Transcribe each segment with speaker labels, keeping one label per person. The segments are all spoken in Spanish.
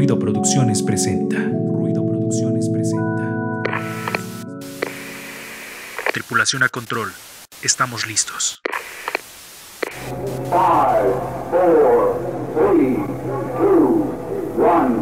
Speaker 1: Ruido Producciones presenta. Ruido Producciones presenta. Tripulación a control. Estamos listos.
Speaker 2: 5, 4, 3, 2, 1,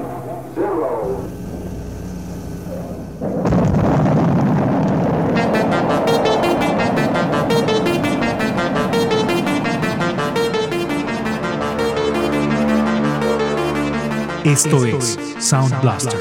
Speaker 1: Esto es Sound Blaster.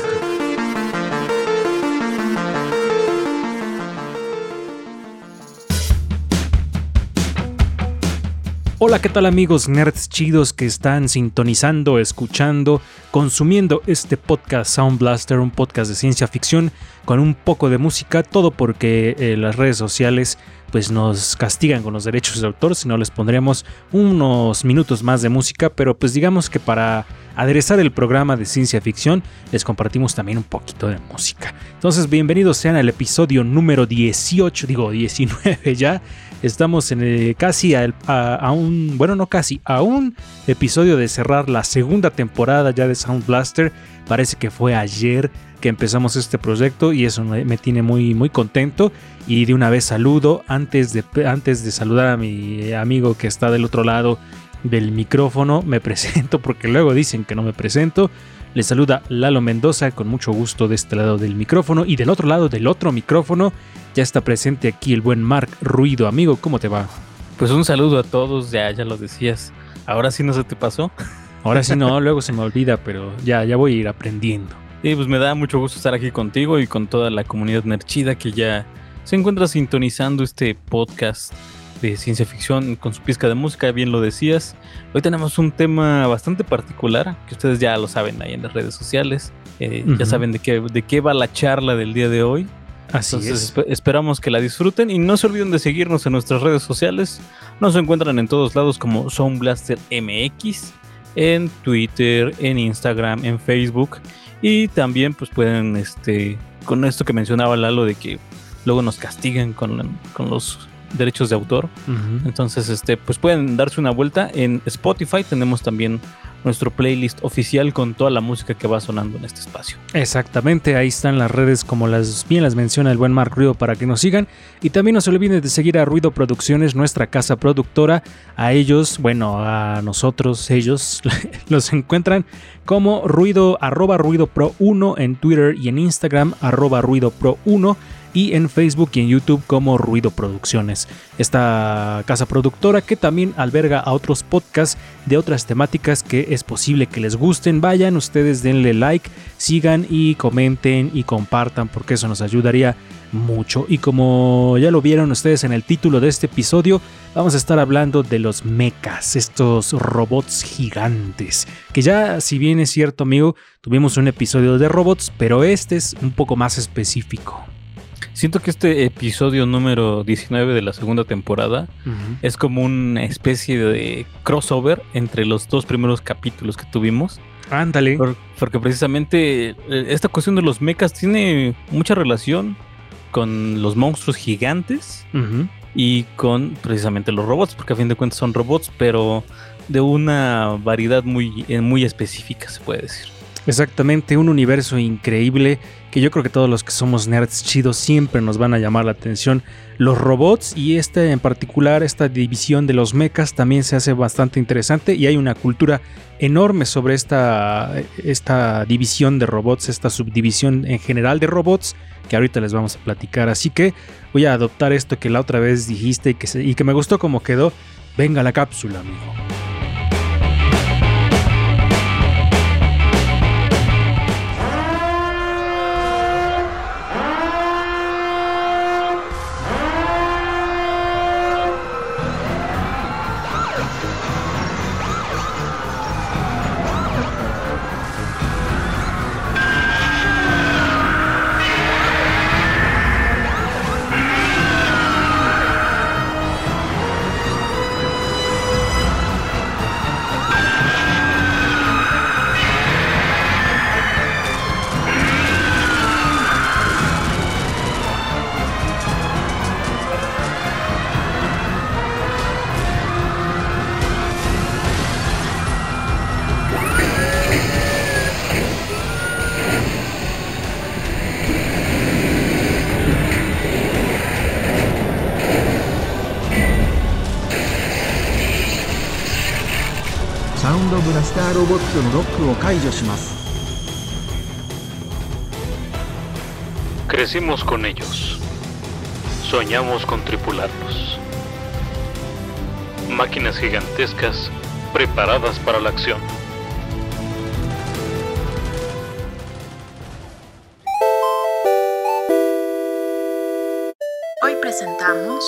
Speaker 1: Hola, ¿qué tal amigos nerds chidos que están sintonizando, escuchando, consumiendo este podcast Sound Blaster, un podcast de ciencia ficción con un poco de música, todo porque eh, las redes sociales pues nos castigan con los derechos de autor, si no les pondríamos unos minutos más de música, pero pues digamos que para aderezar el programa de ciencia ficción les compartimos también un poquito de música. Entonces, bienvenidos sean al episodio número 18, digo 19 ya. Estamos en el- casi a, un, bueno, no casi, a episodio de cerrar la segunda temporada ya de Sound Blaster. Parece que fue ayer que empezamos este proyecto y eso me tiene muy, muy contento. Y de una vez saludo, antes de, antes de saludar a mi amigo que está del otro lado del micrófono, me presento porque luego dicen que no me presento. Les saluda Lalo Mendoza con mucho gusto de este lado del micrófono y del otro lado del otro micrófono ya está presente aquí el buen Mark Ruido. Amigo, ¿cómo te va?
Speaker 3: Pues un saludo a todos, ya, ya lo decías. Ahora sí no se te pasó.
Speaker 1: Ahora sí no, luego se me olvida, pero ya, ya voy a ir aprendiendo.
Speaker 3: Y pues me da mucho gusto estar aquí contigo y con toda la comunidad nerchida que ya se encuentra sintonizando este podcast de ciencia ficción con su pizca de música, bien lo decías. Hoy tenemos un tema bastante particular, que ustedes ya lo saben ahí en las redes sociales. Eh. Ya saben de qué, de qué va la charla del día de hoy.
Speaker 1: Así
Speaker 3: Entonces
Speaker 1: es.
Speaker 3: espe- esperamos que la disfruten y no se olviden de seguirnos en nuestras redes sociales. Nos encuentran en todos lados como Sound Blaster MX, en Twitter, en Instagram, en Facebook y también pues pueden este con esto que mencionaba Lalo de que luego nos castigan con, con los derechos de autor. Entonces este pues pueden darse una vuelta en Spotify. Tenemos también nuestro playlist oficial con toda la música que va sonando en este espacio.
Speaker 1: Exactamente, ahí están las redes como las bien las menciona el buen Mark Ruido para que nos sigan y también no se olviden de seguir a Ruido Producciones, nuestra casa productora, a ellos, bueno, a nosotros, ellos los encuentran como ruido arroba ruido pro 1 en Twitter y en Instagram arroba ruido pro 1 y en Facebook y en YouTube como Ruido Producciones. Esta casa productora que también alberga a otros podcasts de otras temáticas que es posible que les gusten. Vayan, ustedes denle like, sigan y comenten y compartan porque eso nos ayudaría mucho. Y como ya lo vieron ustedes en el título de este episodio, vamos a estar hablando de los mechas, estos robots gigantes. Que ya, si bien es cierto, amigo, tuvimos un episodio de robots, pero este es un poco más específico.
Speaker 3: Siento que este episodio número 19 de la segunda temporada es como una especie de crossover entre los dos primeros capítulos que tuvimos.
Speaker 1: Ándale.
Speaker 3: Por- porque precisamente eh, esta cuestión de los mechas tiene mucha relación con los monstruos gigantes y con precisamente los robots, porque a fin de cuentas son robots, pero de una variedad muy, eh, muy específica, se puede decir.
Speaker 1: Exactamente, un universo increíble que yo creo que todos los que somos nerds chidos siempre nos van a llamar la atención. Los robots y este en particular, esta división de los mechas también se hace bastante interesante y hay una cultura enorme sobre esta, esta división de robots, esta subdivisión en general de robots que ahorita les vamos a platicar. Así que voy a adoptar esto que la otra vez dijiste y que, se- y que me gustó como quedó. Venga la cápsula, amigo.
Speaker 4: ーロボットのロックを解除します
Speaker 5: Crecimos con ellos. Soñamos con tripularlos. Máquinas gigantescas preparadas para la acción.
Speaker 6: Hoy presentamos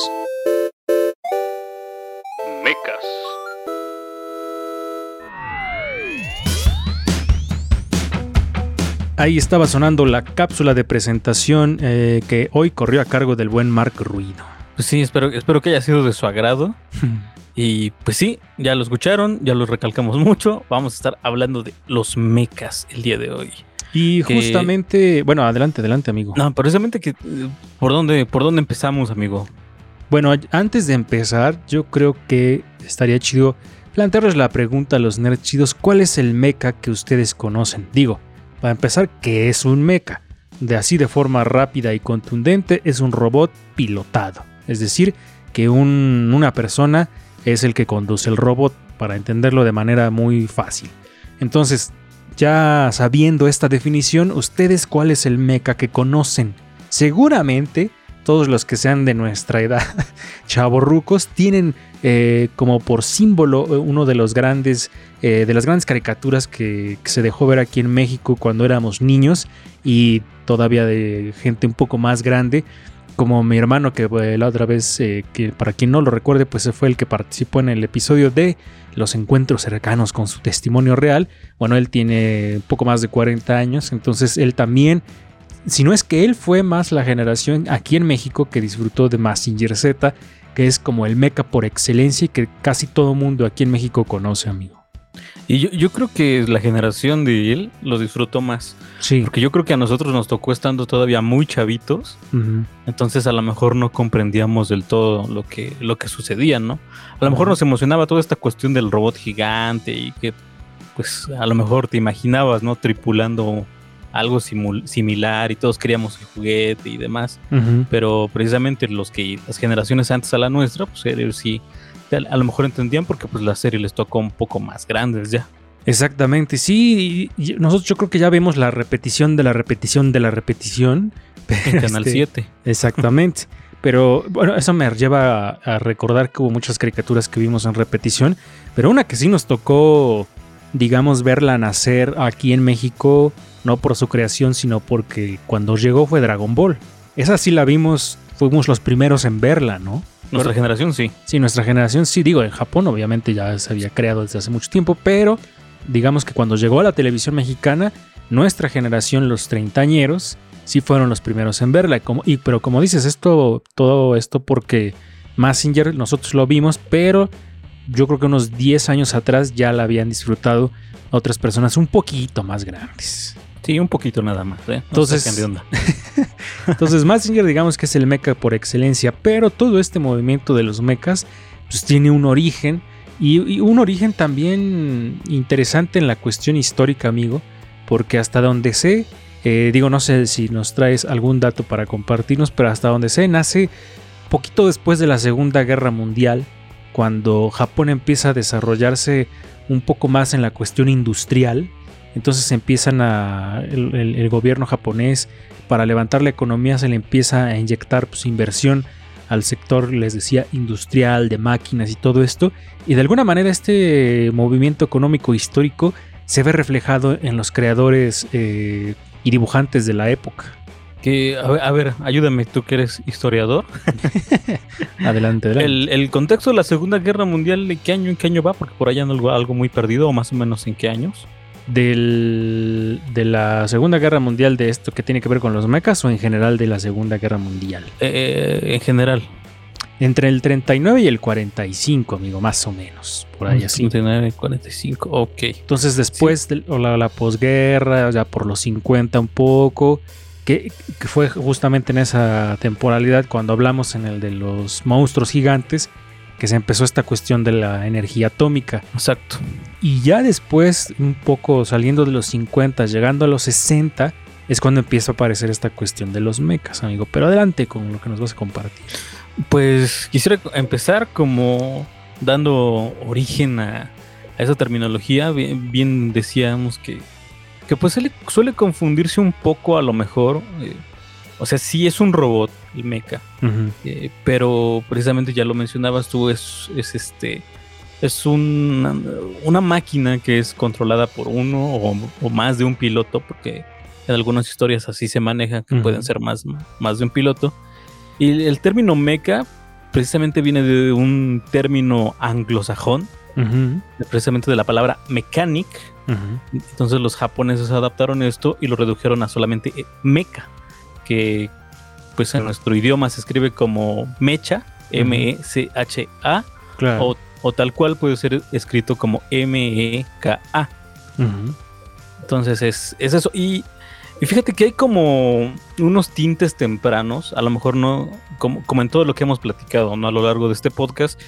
Speaker 1: Ahí estaba sonando la cápsula de presentación eh, que hoy corrió a cargo del buen Mark Ruido.
Speaker 3: Pues sí, espero, espero que haya sido de su agrado. Y pues sí, ya lo escucharon, ya lo recalcamos mucho. Vamos a estar hablando de los mechas el día de hoy.
Speaker 1: Y
Speaker 3: Que-
Speaker 1: justamente, bueno, adelante, adelante, amigo.
Speaker 3: No, precisamente que por dónde, por dónde empezamos, amigo.
Speaker 1: Bueno, antes de empezar, yo creo que estaría chido plantearles la pregunta a los nerds chidos, ¿cuál es el mecha que ustedes conocen? Digo, para empezar, ¿qué es un mecha? De así de forma rápida y contundente, es un robot pilotado. Es decir, que un- una persona es el que conduce el robot, para entenderlo de manera muy fácil. Entonces, ya sabiendo esta definición, ¿ustedes cuál es el mecha que conocen? Seguramente todos los que sean de nuestra edad, chavorrucos, tienen eh, como por símbolo eh, uno de los grandes, eh, de las grandes caricaturas que, se dejó ver aquí en México cuando éramos niños y todavía de gente un poco más grande, como mi hermano que la otra vez, que para quien no lo recuerde, pues fue el que participó en el episodio de los encuentros cercanos con su testimonio real. Bueno, él tiene un poco más de 40 años, entonces él también si no es que él fue más la generación aquí en México que disfrutó de Mazinger Z, que es como el mecha por excelencia y que casi todo mundo aquí en México conoce, amigo.
Speaker 3: Y yo, yo creo que la generación de él lo disfrutó más.
Speaker 1: Sí.
Speaker 3: Porque yo creo que a nosotros nos tocó estando todavía muy chavitos. Entonces a lo mejor no comprendíamos del todo lo que, lo que sucedía, ¿no? A lo mejor nos emocionaba toda esta cuestión del robot gigante y que pues a lo mejor te imaginabas, ¿no? Tripulando algo similar y todos queríamos el juguete y demás. Pero precisamente los que las generaciones antes a la nuestra, pues sí a lo mejor entendían porque pues la serie les tocó un poco más grandes ya.
Speaker 1: Exactamente, sí. y- y nosotros yo creo que ya vemos la repetición de la repetición de la repetición.
Speaker 3: En Canal
Speaker 1: Este,
Speaker 3: 7.
Speaker 1: Exactamente. Pero bueno, eso me lleva a, a recordar que hubo muchas caricaturas que vimos en repetición, pero una que sí nos tocó, digamos, verla nacer aquí en México, no por su creación, sino porque cuando llegó fue Dragon Ball. Esa sí la vimos, fuimos los primeros en verla, ¿no?
Speaker 3: Nuestra generación sí.
Speaker 1: Sí, nuestra generación, sí, digo, en Japón obviamente ya se había creado desde hace mucho tiempo, pero digamos que cuando llegó a la televisión mexicana, nuestra generación, los treintañeros, sí fueron los primeros en verla. Como, y, pero como dices, esto, todo esto porque Massinger nosotros lo vimos, pero yo creo que unos 10 años atrás ya la habían disfrutado otras personas un poquito más grandes.
Speaker 3: Sí, un poquito nada más. ¿eh? No
Speaker 1: Entonces-
Speaker 3: de onda.
Speaker 1: Entonces, Mazinger, digamos que es el mecha por excelencia, pero todo este movimiento de los mechas pues, tiene un origen y, y un origen también interesante en la cuestión histórica, amigo, porque hasta donde sé, eh, digo, no sé si nos traes algún dato para compartirnos, pero hasta donde sé, nace poquito después de la Segunda Guerra Mundial, cuando Japón empieza a desarrollarse un poco más en la cuestión industrial. Entonces empiezan a. El, el- el gobierno japonés, para levantar la economía, se le empieza a inyectar pues, inversión al sector, les decía, industrial, de máquinas y todo esto. Y de alguna manera, este movimiento económico histórico se ve reflejado en los creadores eh, y dibujantes de la época.
Speaker 3: Que, a ver, a ver, ayúdame, tú que eres historiador.
Speaker 1: Adelante, adelante.
Speaker 3: El, el contexto de la Segunda Guerra Mundial, ¿de qué año en qué año va? Porque por allá ando algo, algo muy perdido, o más o menos en qué años.
Speaker 1: Del, de la Segunda Guerra Mundial, de esto que tiene que ver con los mechas o en general de la Segunda Guerra Mundial.
Speaker 3: Eh, en general.
Speaker 1: Entre el 39 y el 45, amigo, más o menos. Por ahí así.
Speaker 3: 59, 45, ok.
Speaker 1: Entonces después de o la, la posguerra, ya por los 50 un poco, que, que fue justamente en esa temporalidad cuando hablamos en el de los monstruos gigantes, que se empezó esta cuestión de la energía atómica.
Speaker 3: Exacto.
Speaker 1: Y ya después, un poco saliendo de los 50, llegando a los 60, es cuando empieza a aparecer esta cuestión de los mechas, amigo. Pero adelante con lo que nos vas a compartir.
Speaker 3: Pues quisiera empezar como dando origen a, a esa terminología, bien, bien decíamos que, que pues suele, suele confundirse un poco a lo mejor. eh, o sea, sí es un robot, el mecha, eh, pero precisamente ya lo mencionabas tú, es, es este. Es una, una máquina que es controlada por uno o, o más de un piloto, porque en algunas historias así se maneja, que pueden ser más, más de un piloto. Y el término mecha precisamente viene de un término anglosajón, precisamente de la palabra mechanic. Entonces los japoneses adaptaron esto y lo redujeron a solamente mecha, que pues en nuestro idioma se escribe como mecha, M-E-C-H-A,
Speaker 1: Claro.
Speaker 3: o, o tal cual puede ser escrito como M-E-K-A. Entonces es, es eso. Y, y fíjate que hay como unos tintes tempranos, a lo mejor no, como, como en todo lo que hemos platicado ¿no? a lo largo de este podcast,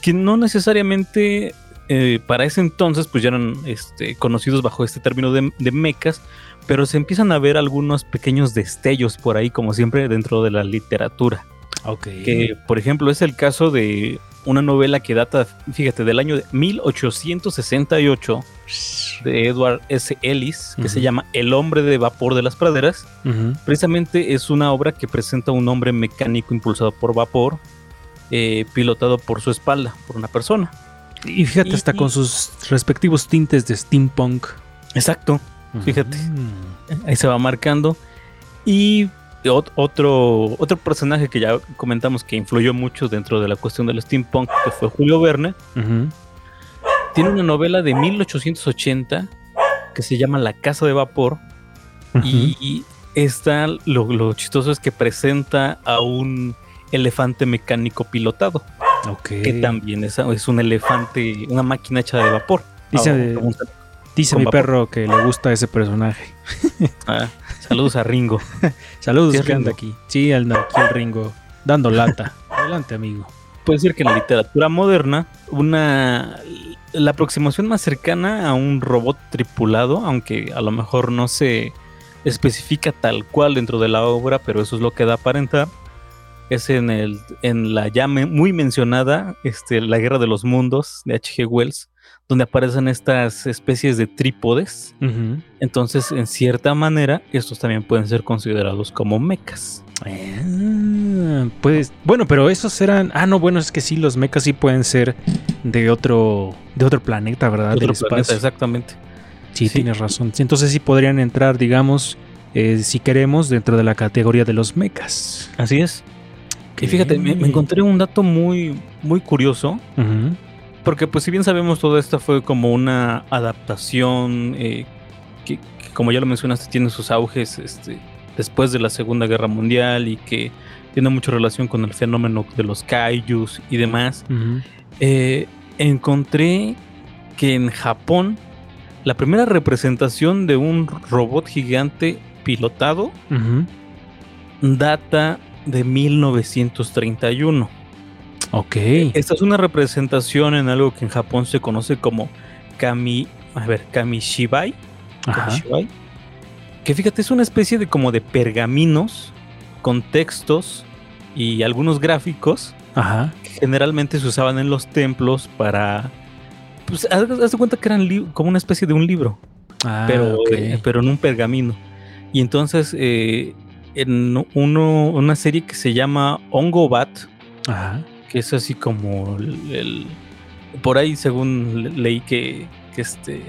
Speaker 3: que no necesariamente eh, para ese entonces pues ya eran este, conocidos bajo este término de, de mecas, pero se empiezan a ver algunos pequeños destellos por ahí, como siempre, dentro de la literatura.
Speaker 1: Ok.
Speaker 3: Que, por ejemplo, es el caso de una novela que data, fíjate, del año de 1868 de Edward S. Ellis, que se llama El hombre de vapor de las praderas. Precisamente es una obra que presenta un hombre mecánico impulsado por vapor, eh, pilotado por su espalda, por una persona.
Speaker 1: Y fíjate,
Speaker 3: Y-
Speaker 1: hasta con sus respectivos tintes de steampunk.
Speaker 3: Exacto, Fíjate.
Speaker 1: Mm.
Speaker 3: ahí se va marcando. Y ot- otro, otro personaje que ya comentamos que influyó mucho dentro de la cuestión del steampunk, que fue Julio Verne, tiene una novela de 1880 que se llama La Casa de Vapor. Y esta, lo, lo chistoso es que presenta a un elefante mecánico pilotado, Que también es, es un elefante, una máquina hecha de vapor.
Speaker 1: Dice-
Speaker 3: Ah,
Speaker 1: Dice mi
Speaker 3: vapor.
Speaker 1: perro que le gusta ese personaje.
Speaker 3: ah, saludos a Ringo.
Speaker 1: Saludos, que anda
Speaker 3: Ringo.
Speaker 1: aquí. Sí, anda aquí el Ringo. Dando lata. Adelante, amigo.
Speaker 3: Puede decir que en la literatura moderna, una la aproximación más cercana a un robot tripulado, aunque a lo mejor no se especifica tal cual dentro de la obra, pero eso es lo que da a aparentar, es en el en la ya me- muy mencionada este, La Guerra de los Mundos de H.G. Wells, donde aparecen estas especies de trípodes. Entonces, en cierta manera, estos también pueden ser considerados como mechas.
Speaker 1: Ah, pues, bueno, pero esos eran. Ah, no, bueno, es que sí, los mechas sí pueden ser de otro, de otro planeta, ¿verdad?
Speaker 3: Otro
Speaker 1: Del
Speaker 3: planeta,
Speaker 1: espacio.
Speaker 3: exactamente.
Speaker 1: Sí,
Speaker 3: Sí.
Speaker 1: tienes razón. Entonces sí podrían entrar, digamos, eh, si queremos, dentro de la categoría de los mechas.
Speaker 3: Así es. Y fíjate, me, encontré un dato muy, muy curioso, porque pues si bien sabemos todo esto fue como una adaptación eh, que, que, como ya lo mencionaste tiene sus auges este, después de la Segunda Guerra Mundial y que tiene mucha relación con el fenómeno de los kaijus y demás, eh, encontré que en Japón la primera representación de un robot gigante pilotado data de 1931.
Speaker 1: Ok.
Speaker 3: Esta es una representación en algo que en Japón se conoce como kami, a ver, kamishibai,
Speaker 1: Ajá.
Speaker 3: kamishibai, que fíjate es una especie de como de pergaminos con textos y algunos gráficos
Speaker 1: Ajá.
Speaker 3: que generalmente se usaban en los templos para pues haz, haz de cuenta que eran como una especie de un libro,
Speaker 1: Ah,
Speaker 3: pero,
Speaker 1: ok.
Speaker 3: eh, pero en un pergamino. Y entonces eh, en uno, una serie que se llama Ongo Bat,
Speaker 1: Ajá.
Speaker 3: que es así como el, el- por ahí según le- leí que, que este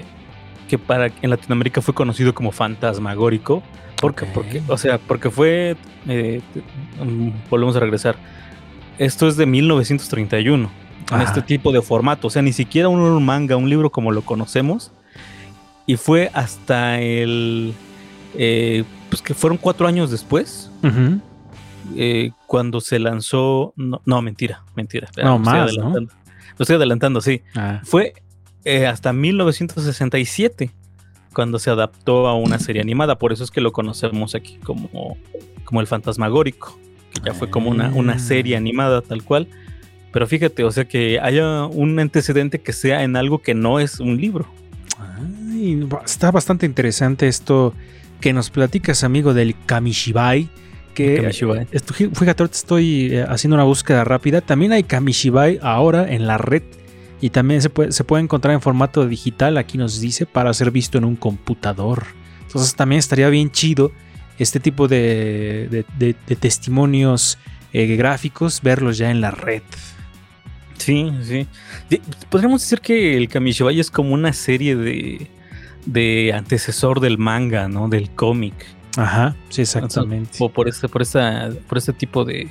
Speaker 3: que para en Latinoamérica fue conocido como fantasmagórico. Porque
Speaker 1: Ok.
Speaker 3: porque o sea porque fue eh, mm, volvemos a regresar. Esto es de 1931 en este tipo de formato. O sea ni siquiera un, un manga un libro como lo conocemos. Y fue hasta el eh, pues que fueron cuatro años después eh, cuando se lanzó. No, no, mentira, mentira.
Speaker 1: No,
Speaker 3: me estoy
Speaker 1: más, ¿no?
Speaker 3: Lo estoy adelantando, sí.
Speaker 1: Ah,
Speaker 3: Fue eh, hasta 1967 cuando se adaptó a una serie animada. Por eso es que lo conocemos aquí como, como el Fantasmagórico, que ya fue como una, una serie
Speaker 1: Ah.
Speaker 3: animada tal cual. Pero fíjate, o sea, que haya un antecedente que sea en algo que no es un libro.
Speaker 1: Ay, está bastante interesante esto que nos platicas, amigo, del Kamishibai. Que,
Speaker 3: Kamishibai.
Speaker 1: esto- fíjate, ahorita estoy eh, haciendo una búsqueda rápida. También hay Kamishibai ahora en la red. Y también se puede, se puede encontrar en formato digital, aquí nos dice, para ser visto en un computador. Entonces también estaría bien chido este tipo de, de- de- de testimonios eh, gráficos, verlos ya en la red.
Speaker 3: Sí, sí. Podríamos decir que el Kamishibai es como una serie de, de antecesor del manga, ¿no? Del cómic.
Speaker 1: Ajá, sí, exactamente.
Speaker 3: O por este, por esta, por este tipo de,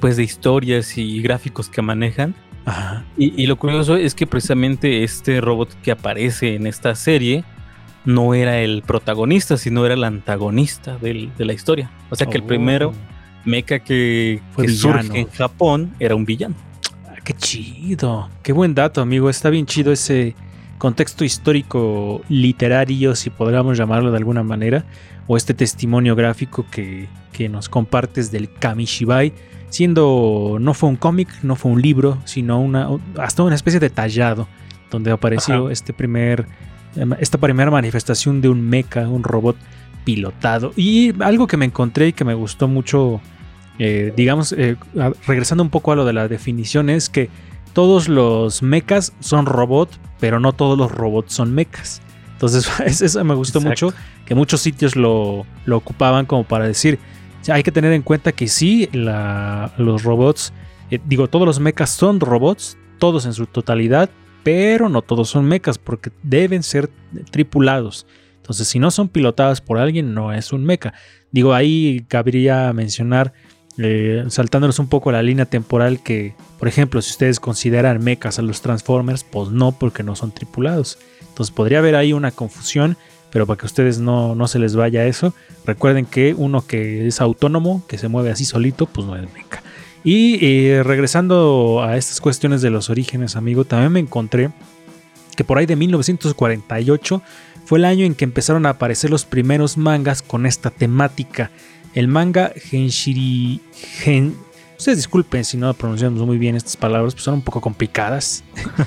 Speaker 3: pues, de historias y gráficos que manejan.
Speaker 1: Ajá.
Speaker 3: Y, y lo curioso es que precisamente este robot que aparece en esta serie no era el protagonista, sino era el antagonista del- de la historia. O sea que el
Speaker 1: Oh.
Speaker 3: primero mecha que, que surge en Japón era un villano.
Speaker 1: Ah, qué chido. Qué buen dato, amigo. Está bien chido ese contexto histórico literario, si podríamos llamarlo de alguna manera, o este testimonio gráfico que, que nos compartes del Kamishibai, siendo no fue un cómic, no fue un libro, sino una hasta una especie de tallado donde apareció
Speaker 3: Ajá.
Speaker 1: este primer em, esta primera manifestación de un mecha, un robot pilotado y algo que me encontré y que me gustó mucho eh, digamos, eh, regresando un poco a lo de la definición, es que todos los mechas son robots, pero no todos los robots son mechas. Entonces, es- eso me gustó
Speaker 3: Exacto.
Speaker 1: mucho, que muchos sitios lo, lo ocupaban como para decir, "Ya hay que tener en cuenta que sí, la- los robots, eh, digo, todos los mechas son robots, todos en su totalidad, pero no todos son mechas, porque deben ser tripulados. Entonces, si no son pilotadas por alguien, no es un mecha. Digo, ahí cabría mencionar eh, saltándonos un poco la línea temporal que, por ejemplo, si ustedes consideran mechas a los Transformers, pues no, porque no son tripulados. Entonces podría haber ahí una confusión, pero para que ustedes no, no se les vaya eso, recuerden que uno que es autónomo, que se mueve así solito, pues no es mecha. Y eh, regresando a estas cuestiones de los orígenes, amigo, también me encontré que por ahí de 1948 fue el año en que empezaron a aparecer los primeros mangas con esta temática. El manga Genshiri. Gen, ustedes disculpen si no pronunciamos muy bien estas palabras, pues son un poco complicadas.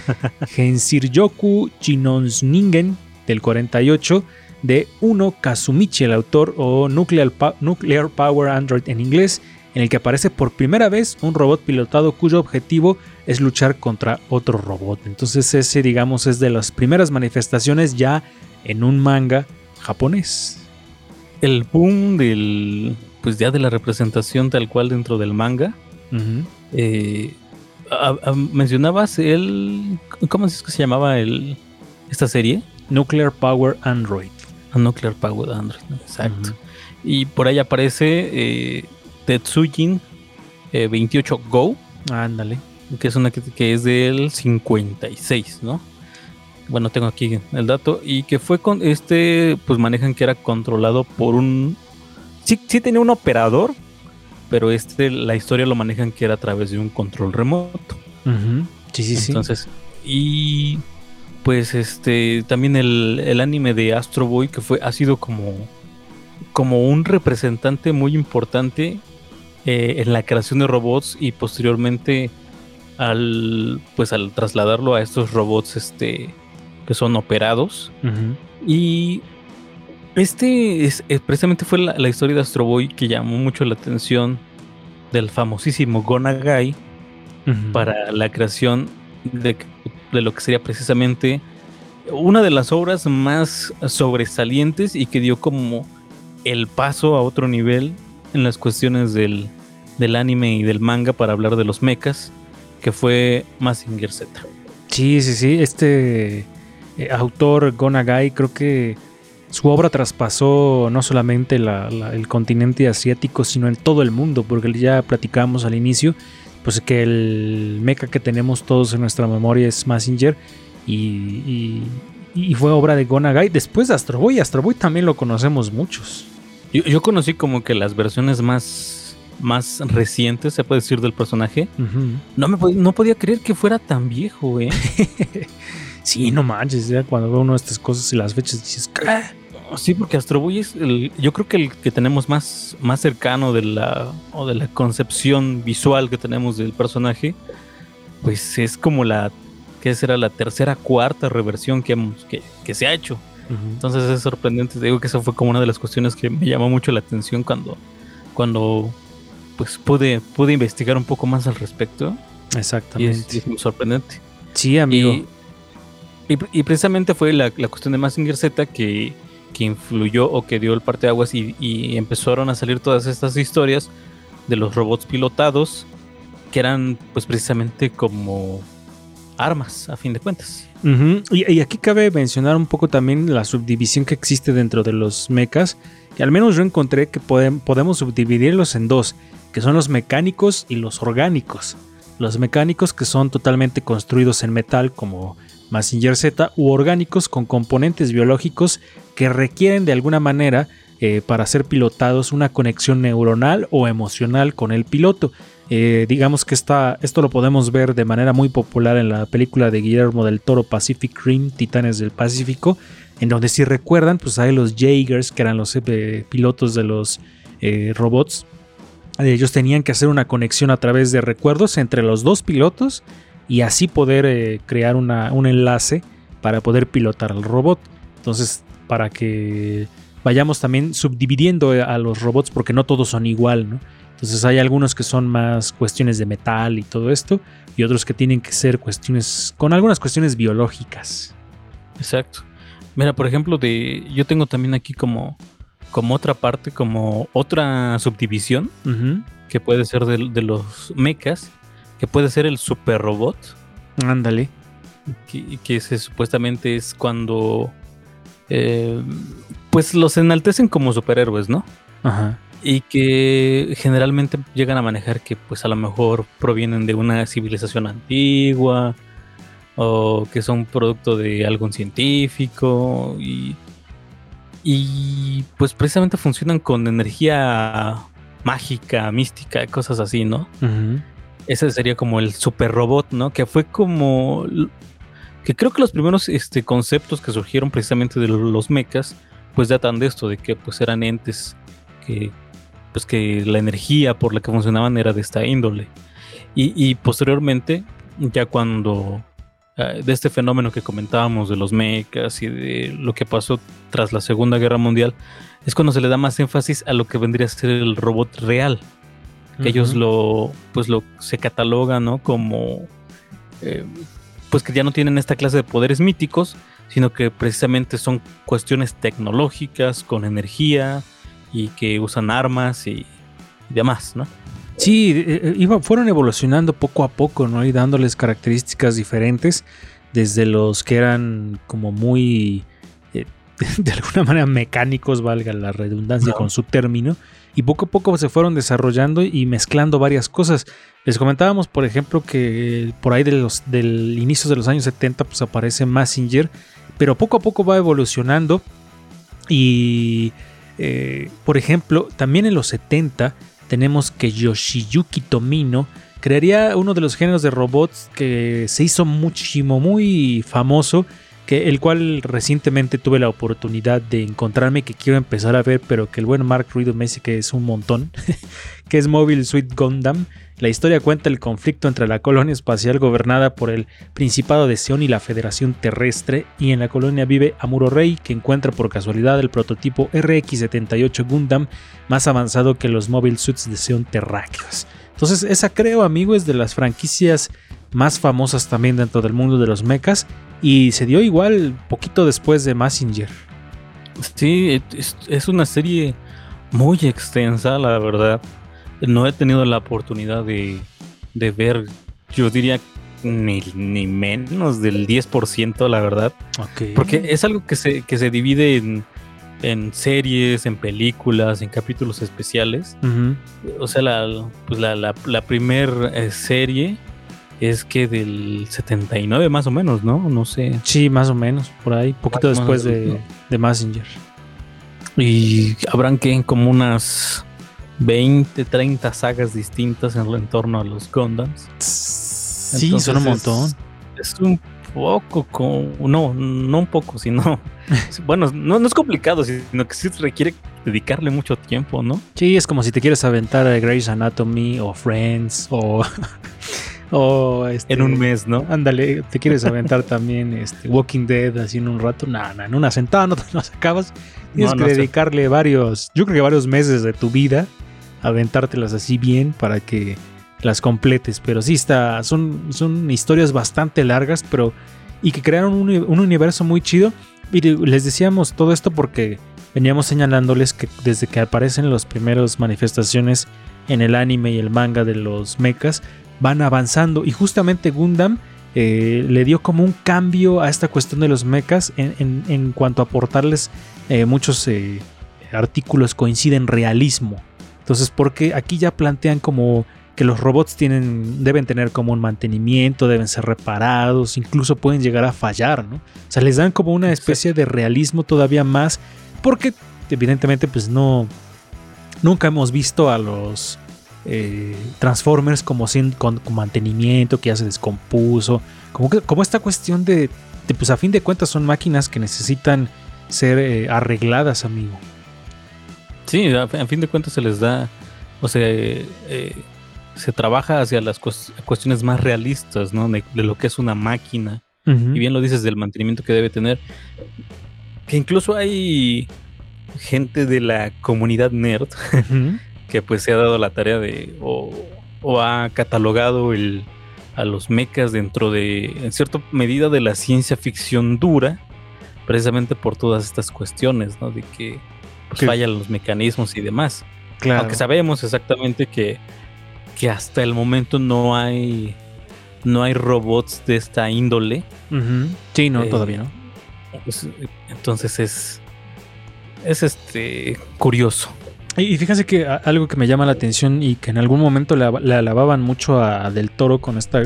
Speaker 1: Genshiryoku Chinonsningen del 48 de Uno Kazumichi, el autor, o Nuclear, Pa- Nuclear Power Android en inglés, en el que aparece por primera vez un robot pilotado cuyo objetivo es luchar contra otro robot. Entonces ese, digamos, es de las primeras manifestaciones ya en un manga japonés.
Speaker 3: El boom del, pues ya de la representación tal cual dentro del manga.
Speaker 1: Ujú.
Speaker 3: eh, a- a- mencionabas el, ¿cómo es que se llamaba el, esta serie?
Speaker 1: Nuclear Power Android.
Speaker 3: A Nuclear Power Android, ¿no? exacto. Y por ahí aparece eh, Tetsujin eh, 28 Go,
Speaker 1: Ándale.
Speaker 3: que es una que, que es del 56, ¿no? Bueno, tengo aquí el dato. Y que fue con este, pues manejan que era controlado por un... Sí, sí tenía un operador, pero este, la historia lo manejan que era a través de un control remoto.
Speaker 1: Ujú. Sí, sí, sí.
Speaker 3: Entonces, y pues este también el, el anime de Astro Boy que fue ha sido como como un representante muy importante eh, en la creación de robots y posteriormente al pues al trasladarlo a estos robots este que son operados y este es, eh, precisamente fue la, la historia de Astro Boy que llamó mucho la atención del famosísimo Gonagai
Speaker 1: Ujú.
Speaker 3: para la creación de, de lo que sería precisamente una de las obras más sobresalientes y que dio como el paso a otro nivel en las cuestiones del, del anime y del manga para hablar de los mechas, que fue Mazinger Z.
Speaker 1: Sí, sí, sí. Este eh, autor Gonagai creo que su obra traspasó no solamente la- la- el continente asiático, sino en todo el mundo, porque ya platicamos al inicio, pues que el mecha que tenemos todos en nuestra memoria es Mazinger y, y- y fue obra de Gonagai. Después de Astro Boy, Astro Boy también lo conocemos muchos.
Speaker 3: Yo, yo conocí como que las versiones más, más recientes, se puede decir, del personaje. No, me no podía creer que fuera tan viejo, ¿eh?
Speaker 1: Sí, no manches, ya cuando veo uno de estas cosas y las fechas dices, ¿qué?
Speaker 3: Sí, porque Astro Boy es el, yo creo que el que tenemos más, más cercano de la, o de la concepción visual que tenemos del personaje, pues es como la, que será la tercera, cuarta reversión que, hemos, que, que se ha hecho. Entonces es sorprendente, te digo que eso fue como una de las cuestiones que me llamó mucho la atención cuando, cuando pues pude, pude investigar un poco más al respecto y es,
Speaker 1: Exactamente.
Speaker 3: y es muy sorprendente.
Speaker 1: Sí, amigo.
Speaker 3: Y, y- precisamente fue la, la cuestión de Mazinger Z que, que influyó o que dio el parteaguas y, y empezaron a salir todas estas historias de los robots pilotados que eran pues precisamente como armas a fin de cuentas.
Speaker 1: Y, aquí cabe mencionar un poco también la subdivisión que existe dentro de los mechas. Y al menos yo encontré que podem- podemos subdividirlos en dos, que son los mecánicos y los orgánicos. Los mecánicos que son totalmente construidos en metal como Mazinger Z u orgánicos con componentes biológicos que requieren de alguna manera eh, para ser pilotados una conexión neuronal o emocional con el piloto. Eh, digamos que esta, esto lo podemos ver de manera muy popular en la película de Guillermo del Toro Pacific Rim, Titanes del Pacífico, en donde si recuerdan, pues hay los Jaegers, que eran los eh, pilotos de los robots. Ellos tenían que hacer una conexión a través de recuerdos entre los dos pilotos y así poder eh, crear una- un enlace para poder pilotar al robot. Entonces, para que vayamos también subdividiendo eh, a los robots, porque no todos son igual, ¿no? Entonces hay algunos que son más cuestiones de metal y todo esto, y otros que tienen que ser cuestiones, con algunas cuestiones biológicas.
Speaker 3: Exacto. Mira, por ejemplo, de yo tengo también aquí como, como otra parte, como otra subdivisión que puede ser de, de los mechas, que puede ser el super robot,
Speaker 1: Ándale.
Speaker 3: que, que se, supuestamente es cuando eh, pues los enaltecen como superhéroes, ¿no?
Speaker 1: Ajá.
Speaker 3: Y que generalmente llegan a manejar que pues a lo mejor provienen de una civilización antigua o que son producto de algún científico y, y pues precisamente funcionan con energía mágica, mística, cosas así, ¿no?
Speaker 1: Ujú.
Speaker 3: Ese sería como el super robot, ¿no? Que fue como. Que creo que los primeros este, conceptos que surgieron precisamente de los mechas, pues datan de esto, de que pues eran entes que. Pues que la energía por la que funcionaban era de esta índole. Y, y posteriormente, ya cuando. eh, de este fenómeno que comentábamos de los mechas y de lo que pasó tras la Segunda Guerra Mundial, es cuando se le da más énfasis a lo que vendría a ser el robot real que ellos lo pues lo se catalogan no como eh, pues que ya no tienen esta clase de poderes míticos sino que precisamente son cuestiones tecnológicas con energía y que usan armas y, y demás no
Speaker 1: Sí, eh, eh, iba- fueron evolucionando poco a poco, ¿no? Y dándoles características diferentes, desde los que eran como muy, eh, de alguna manera, mecánicos, valga la redundancia
Speaker 3: No.
Speaker 1: con su término, y poco a poco se fueron desarrollando y mezclando varias cosas. Les comentábamos, por ejemplo, que por ahí de los, del inicio de los años 70, pues aparece Massinger, pero poco a poco va evolucionando y, eh, por ejemplo, también en los 70 tenemos que Yoshiyuki Tomino crearía uno de los géneros de robots que se hizo muchísimo, muy famoso, que el cual recientemente tuve la oportunidad de encontrarme que quiero empezar a ver, pero que el buen Mark Ruido me dice que es un montón, que es Mobile Suit Gundam. La historia cuenta el conflicto entre la colonia espacial gobernada por el Principado de Sion y la Federación Terrestre, y en la colonia vive Amuro Rey, que encuentra por casualidad el prototipo RX-78 Gundam más avanzado que los Mobile Suits de Sion terráqueos. Entonces, esa creo, amigo, es de las franquicias más famosas también dentro del mundo de los mechas. Y se dio igual poquito después de Massinger.
Speaker 3: sí es, es una serie muy extensa la verdad no he tenido la oportunidad de, de ver yo diría ni, ni menos del 10% la verdad. Porque es algo que se, que se divide en, en series, en películas, en capítulos especiales. O sea, la, pues la, la, la primer eh, serie es que del 79 más o menos, ¿no? No sé.
Speaker 1: Sí, más o menos, por ahí, poquito
Speaker 3: Más o
Speaker 1: después de, de Massinger.
Speaker 3: Y habrán que como unas 20, 30 sagas distintas en, en torno a los Gundams.
Speaker 1: Sí,
Speaker 3: Entonces
Speaker 1: son un
Speaker 3: es-
Speaker 1: montón.
Speaker 3: Es un poco, con, no, no un poco, sino, bueno, no, no es complicado, sino que sí requiere dedicarle mucho tiempo, ¿no?
Speaker 1: Sí, es como si te quieres aventar a Grey's Anatomy o Friends o. o este,
Speaker 3: En un mes, ¿no?
Speaker 1: Ándale, te quieres aventar también este, Walking Dead así en un rato. No, no, en una sentada no te los acabas. Tienes
Speaker 3: No,
Speaker 1: que
Speaker 3: sé.
Speaker 1: dedicarle varios, yo creo que varios meses de tu vida, a aventártelas así bien para que las completes, pero sí está, son, son historias bastante largas, pero y que crearon un, un universo muy chido. Y les decíamos todo esto porque veníamos señalándoles que desde que aparecen las primeras manifestaciones en el anime y el manga de los mechas, van avanzando. Y justamente Gundam eh, le dio como un cambio a esta cuestión de los mechas en, en- en cuanto a aportarles eh, muchos eh, artículos coinciden realismo. Entonces, porque aquí ya plantean como que los robots tienen, deben tener como un mantenimiento, deben ser reparados, incluso pueden llegar a fallar, ¿no? O sea, les dan como una especie de realismo todavía más, porque evidentemente pues no, nunca hemos visto a los eh, Transformers como sin, con, con mantenimiento, que ya se descompuso, como, que, como esta cuestión de, de, pues a fin de cuentas son máquinas que necesitan ser eh, arregladas, amigo.
Speaker 3: Sí, a, a fin de cuentas se les da, o sea, eh, se trabaja hacia las cues- cuestiones más realistas, ¿no? De, de lo que es una máquina. Y bien lo dices del mantenimiento que debe tener. Que incluso hay gente de la comunidad nerd. Que pues se ha dado la tarea de o, o ha catalogado el, a los mechas dentro de, en cierta medida, de la ciencia ficción dura, precisamente por todas estas cuestiones, ¿no? De que pues, fallan los mecanismos y demás.
Speaker 1: Claro.
Speaker 3: Aunque sabemos exactamente que, que hasta el momento no hay no hay robots de esta índole.
Speaker 1: Sí, no,
Speaker 3: Eh,
Speaker 1: todavía no.
Speaker 3: Pues, entonces es es este curioso.
Speaker 1: Y fíjense que algo que me llama la atención y que en algún momento le, ab- le alababan mucho a Del Toro con esta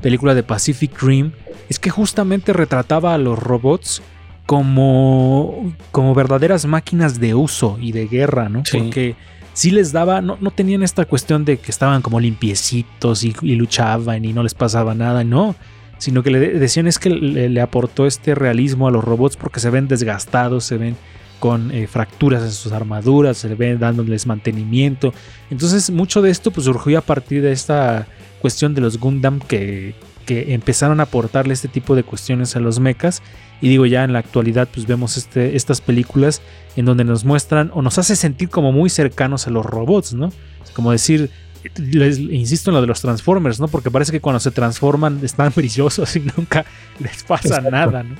Speaker 1: película de Pacific Rim es que justamente retrataba a los robots como, como verdaderas máquinas de uso y de guerra, ¿no?
Speaker 3: Sí.
Speaker 1: Porque sí les daba, no, no tenían esta cuestión de que estaban como limpiecitos y, y luchaban y no les pasaba nada, no. Sino que le de- decían es que le, le aportó este realismo a los robots porque se ven desgastados, se ven con eh, fracturas en sus armaduras, se ven dándoles mantenimiento. Entonces mucho de esto pues surgió a partir de esta cuestión de los Gundam que, que empezaron a aportarle este tipo de cuestiones a los mechas. Y digo ya en la actualidad pues vemos este, estas películas en donde nos muestran o nos hace sentir como muy cercanos a los robots, ¿no? Es como decir, les, insisto en lo de los Transformers, ¿no? Porque parece que cuando se transforman están brillosos y nunca les pasa
Speaker 3: Exacto.
Speaker 1: nada, ¿no?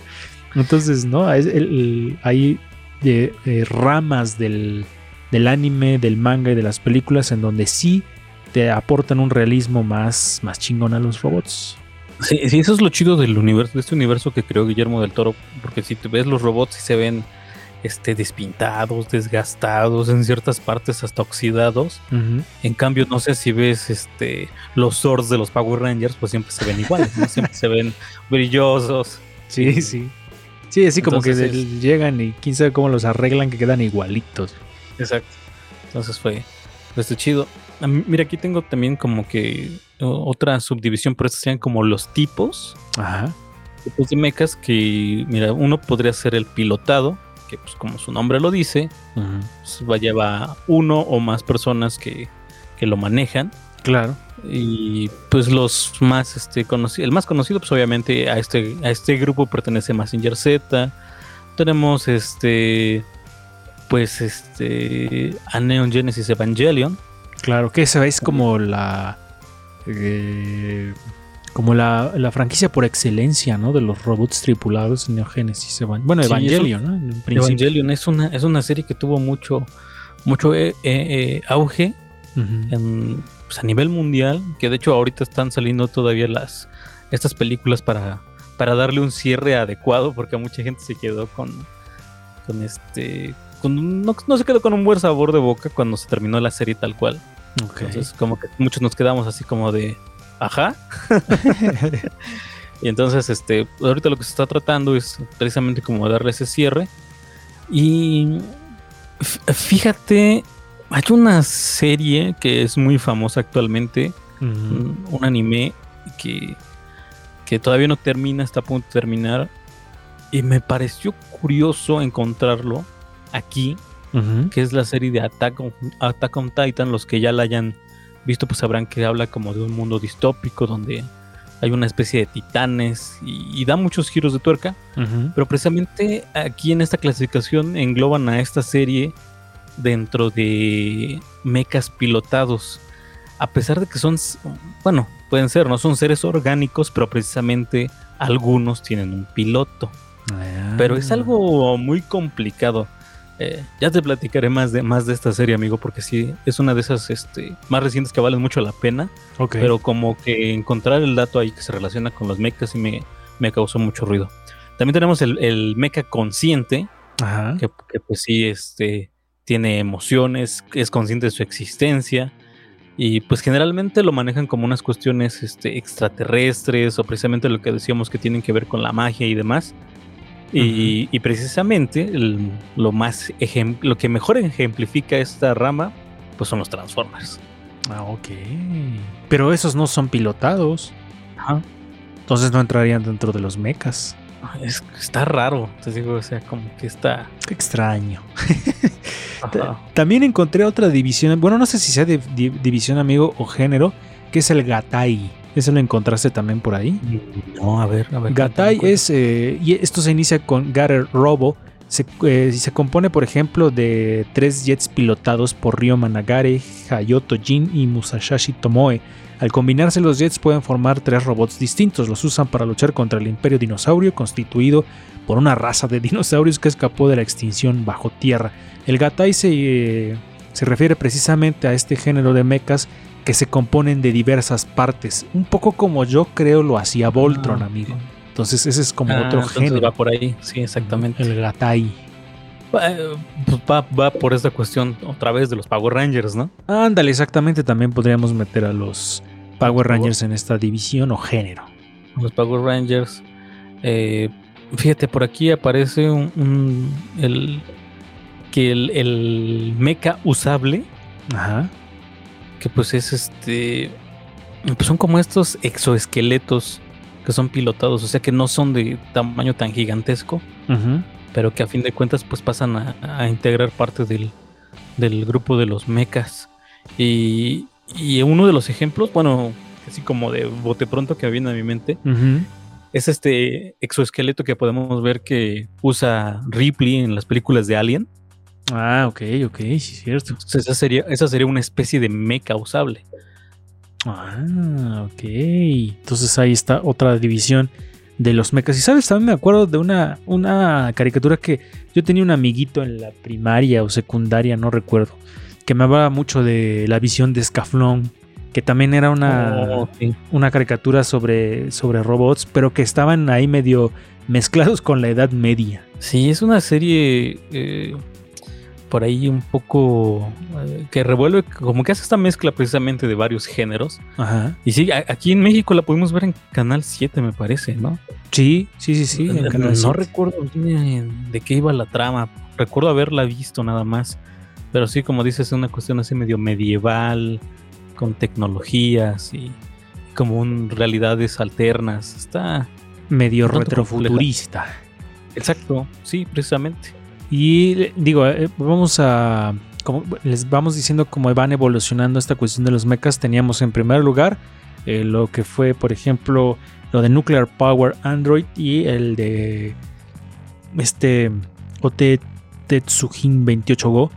Speaker 1: Entonces, ¿no? Es el- el- hay eh, ramas del, del anime, del manga y de las películas en donde sí te aportan un realismo más, más chingón a los robots.
Speaker 3: Sí, sí, eso es lo chido del universo, de este universo que creó Guillermo del Toro, porque si te ves los robots y se ven este despintados, desgastados, en ciertas partes hasta oxidados. En cambio, no sé si ves este los swords de los Power Rangers, pues siempre se ven iguales, ¿no? siempre se ven brillosos.
Speaker 1: Sí, sí. Sí, así como que llegan y quién sabe cómo los arreglan que quedan igualitos.
Speaker 3: Exacto. Entonces fue fue este chido. Mira, aquí tengo también como que otra subdivisión, pero estos serían como los tipos.
Speaker 1: Ajá.
Speaker 3: tipos de mechas que, mira, uno podría ser el pilotado, que pues como su nombre lo dice, pues, va lleva uno o más personas que, que lo manejan.
Speaker 1: Claro.
Speaker 3: Y pues los más este conocido, el más conocido, pues obviamente a este, a este grupo pertenece Massinger Z. Tenemos este pues este a Neon Genesis Evangelion.
Speaker 1: Claro, que esa es como la. eh, como la, la franquicia por excelencia, ¿no? De los robots tripulados en Neo Genesis. Evan- Bueno,
Speaker 3: Sí,
Speaker 1: Evangelion, ¿no? En principio.
Speaker 3: Evangelion es una, es una serie que tuvo mucho, mucho eh, eh, auge en, pues, a nivel mundial, que de hecho ahorita están saliendo todavía las estas películas para, para darle un cierre adecuado, porque mucha gente se quedó con, con este, con no, no se quedó con un buen sabor de boca cuando se terminó la serie tal cual. Entonces como que muchos nos quedamos así como de, ajá. y entonces este, ahorita lo que se está tratando es precisamente como darle ese cierre. Y fíjate, hay una serie que es muy famosa actualmente, un, un anime que, que todavía no termina, está a punto de terminar. Y me pareció curioso encontrarlo aquí, que es la serie de Attack on, Attack on Titan. Los que ya la hayan visto, pues sabrán que habla como de un mundo distópico donde hay una especie de titanes y, y da muchos giros de tuerca. Pero precisamente aquí en esta clasificación engloban a esta serie dentro de mechas pilotados. a pesar de que son, bueno, pueden ser, no son seres orgánicos, pero precisamente algunos tienen un piloto. Pero es
Speaker 1: Ah.
Speaker 3: algo muy complicado. Eh, ya te platicaré más de, más de esta serie, amigo, porque sí, es una de esas este, más recientes que valen mucho la pena. Pero como que encontrar el dato ahí que se relaciona con los mechas sí me, me causó mucho ruido. También tenemos el, el mecha consciente,
Speaker 1: Ajá.
Speaker 3: que, que, pues sí, este, tiene emociones, es consciente de su existencia. Y pues generalmente lo manejan como unas cuestiones este, extraterrestres o precisamente lo que decíamos que tienen que ver con la magia y demás. Y, y precisamente el- lo más lo que mejor ejemplifica esta rama pues son los Transformers.
Speaker 1: Ah, ok. Pero esos no son pilotados.
Speaker 3: Ajá.
Speaker 1: Entonces no entrarían dentro de los mechas.
Speaker 3: Es- está raro, te digo, o sea, como que está.
Speaker 1: Qué extraño. También encontré otra división. Bueno, no sé si sea de di- división amigo o género, que es el Gatai. ¿Ese lo encontraste también por ahí?
Speaker 3: No, a ver, a ver.
Speaker 1: Gatai es, eh, y esto se inicia con Gatter Robo. Se, eh, se compone, por ejemplo, de tres jets pilotados por Ryo Managare, Hayoto Jin y Musashi Tomoe. Al combinarse los jets pueden formar tres robots distintos. Los usan para luchar contra el Imperio Dinosaurio, constituido por una raza de dinosaurios que escapó de la extinción bajo tierra. El Gatai se, eh, se refiere precisamente a este género de mechas que se componen de diversas partes. Un poco como yo creo lo hacía Voltron,
Speaker 3: Ah,
Speaker 1: amigo.
Speaker 3: ok.
Speaker 1: Entonces ese es como
Speaker 3: Ah,
Speaker 1: otro
Speaker 3: entonces
Speaker 1: género.
Speaker 3: va por ahí, sí, exactamente.
Speaker 1: El Gatai.
Speaker 3: Va, eh, pues va, va por esta cuestión otra vez de los Power Rangers, ¿no?
Speaker 1: Ándale, exactamente. También podríamos meter a los Power Rangers en esta división o género.
Speaker 3: Los Power Rangers. Eh, fíjate, por aquí aparece un, un- el que el, el mecha usable,
Speaker 1: Ajá.
Speaker 3: que pues es este, pues son como estos exoesqueletos que son pilotados, o sea que no son de tamaño tan gigantesco,
Speaker 1: Ujú.
Speaker 3: pero que a fin de cuentas pues pasan a, a integrar parte del, del grupo de los mechas. Y, y uno de los ejemplos, bueno, así como de bote pronto que viene a mi mente, es este exoesqueleto que podemos ver que usa Ripley en las películas de Alien.
Speaker 1: Ah, ok, ok, sí, es cierto.
Speaker 3: Entonces esa sería, esa sería una especie de mecha usable.
Speaker 1: Ah, ok. Entonces ahí está otra división de los mechas. Y sabes, también me acuerdo de una, una caricatura que yo tenía un amiguito en la primaria o secundaria, no recuerdo, que me hablaba mucho de la visión de Scaflón, que también era una,
Speaker 3: Oh,
Speaker 1: una caricatura sobre, sobre robots, pero que estaban ahí medio mezclados con la Edad Media.
Speaker 3: Sí, es una serie eh, por ahí un poco eh, que revuelve, como que hace esta mezcla precisamente de varios géneros.
Speaker 1: Ajá.
Speaker 3: Y sí, a- aquí en México la pudimos ver en Canal 7, me parece, ¿no?
Speaker 1: Sí, sí, sí, sí. en
Speaker 3: no
Speaker 1: Canal
Speaker 3: no
Speaker 1: 7.
Speaker 3: recuerdo de qué iba la trama. Recuerdo haberla visto nada más. Pero sí, como dices, es una cuestión así medio medieval, con tecnologías y como un realidades alternas. Está
Speaker 1: medio retrofuturista.
Speaker 3: exacto, sí, precisamente.
Speaker 1: Y eh, digo, eh, vamos a. Como les vamos diciendo cómo van evolucionando esta cuestión de los mechas. Teníamos en primer lugar eh, lo que fue, por ejemplo, lo de Nuclear Power Android y el de este OT Tetsujin 28 Go,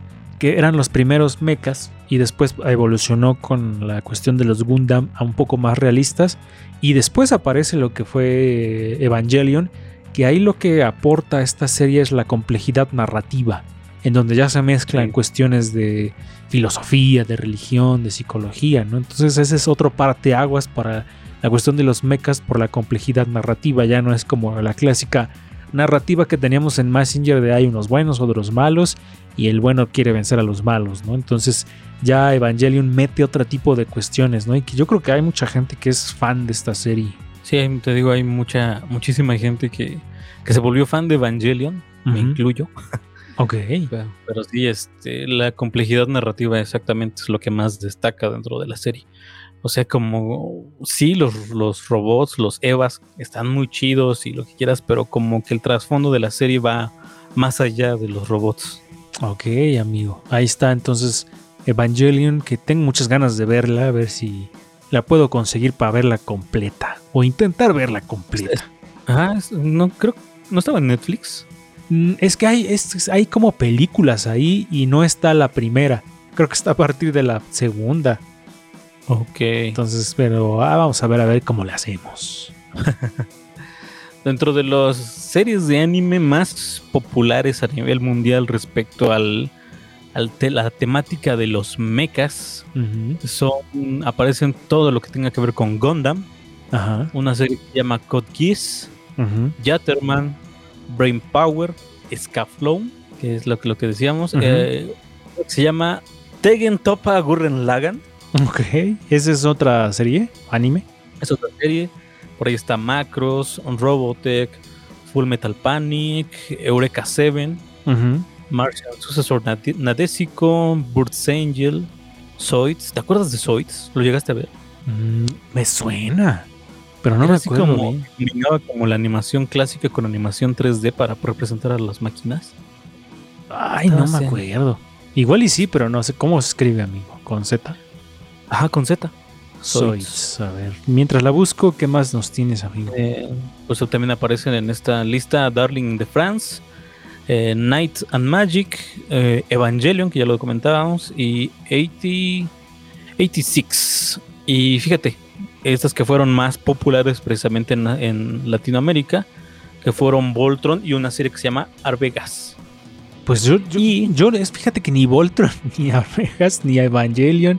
Speaker 1: que eran los primeros mechas y después evolucionó con la cuestión de los Gundam a un poco más realistas. Y después aparece lo que fue Evangelion, que ahí lo que aporta esta serie es la complejidad narrativa, en donde ya se mezclan
Speaker 3: Sí.
Speaker 1: cuestiones de filosofía, de religión, de psicología, ¿no? Entonces ese es otro parteaguas para la cuestión de los mechas por la complejidad narrativa, ya no es como la clásica narrativa que teníamos en Messenger de hay unos buenos, otros malos, y el bueno quiere vencer a los malos, ¿no? Entonces ya Evangelion mete otro tipo de cuestiones, ¿no? Y que yo creo que hay mucha gente que es fan de esta serie.
Speaker 3: Sí, te digo, hay mucha, muchísima gente que, que se volvió fan de Evangelion, me incluyo.
Speaker 1: Ok.
Speaker 3: Pero, pero sí, este, la complejidad narrativa exactamente es lo que más destaca dentro de la serie. O sea, como sí, los, los robots, los Evas están muy chidos y lo que quieras, pero como que el trasfondo de la serie va más allá de los robots.
Speaker 1: Ok, amigo. Ahí está entonces Evangelion, que tengo muchas ganas de verla, a ver si la puedo conseguir para verla completa. O intentar verla completa.
Speaker 3: Ah, no creo, no estaba en Netflix.
Speaker 1: Mm, Es que hay, es- hay como películas ahí y no está la primera. Creo que está a partir de la segunda.
Speaker 3: Ok.
Speaker 1: Entonces, pero ah, vamos a ver a ver cómo le hacemos.
Speaker 3: Dentro de las series de anime más populares a nivel mundial respecto al, al te- la temática de los mechas, son aparecen todo lo que tenga que ver con Gundam,
Speaker 1: Ajá.
Speaker 3: una serie que se llama Code Geass. Yatterman, Brain Power, Scaflown, que es lo que, lo que decíamos, eh, se llama Tegen Topa Gurren Lagann,
Speaker 1: Ok. ¿Esa es otra serie? ¿Anime?
Speaker 3: es otra serie, por ahí está Macros, Robotech, Full Metal Panic, Eureka 7,
Speaker 1: Ujú.
Speaker 3: Martian Successor Nade- Nadesico, Bird's Angel, Zoids, ¿te acuerdas de Zoids? ¿Lo llegaste a ver?
Speaker 1: Mm, me suena. Pero no
Speaker 3: Era
Speaker 1: me
Speaker 3: así
Speaker 1: acuerdo.
Speaker 3: como, como la animación clásica con animación 3D para representar a las máquinas.
Speaker 1: Ay, no
Speaker 3: no
Speaker 1: me acuerdo. Igual y sí, pero no sé cómo se escribe, amigo. Con Z.
Speaker 3: Ajá, con Z.
Speaker 1: Zoids. A ver. Mientras la busco, ¿qué más nos tienes, amigo?
Speaker 3: Eh, pues también aparecen en esta lista Darling de France, eh, Night and Magic, eh, Evangelion, que ya lo comentábamos, y 80, 86. Y fíjate, estas que fueron más populares precisamente en, en Latinoamérica, que fueron Voltron y una serie que se llama Arvegas.
Speaker 1: Pues yo, yo,
Speaker 3: Y-
Speaker 1: yo es, fíjate que ni Voltron, ni Abejas, ni Evangelion,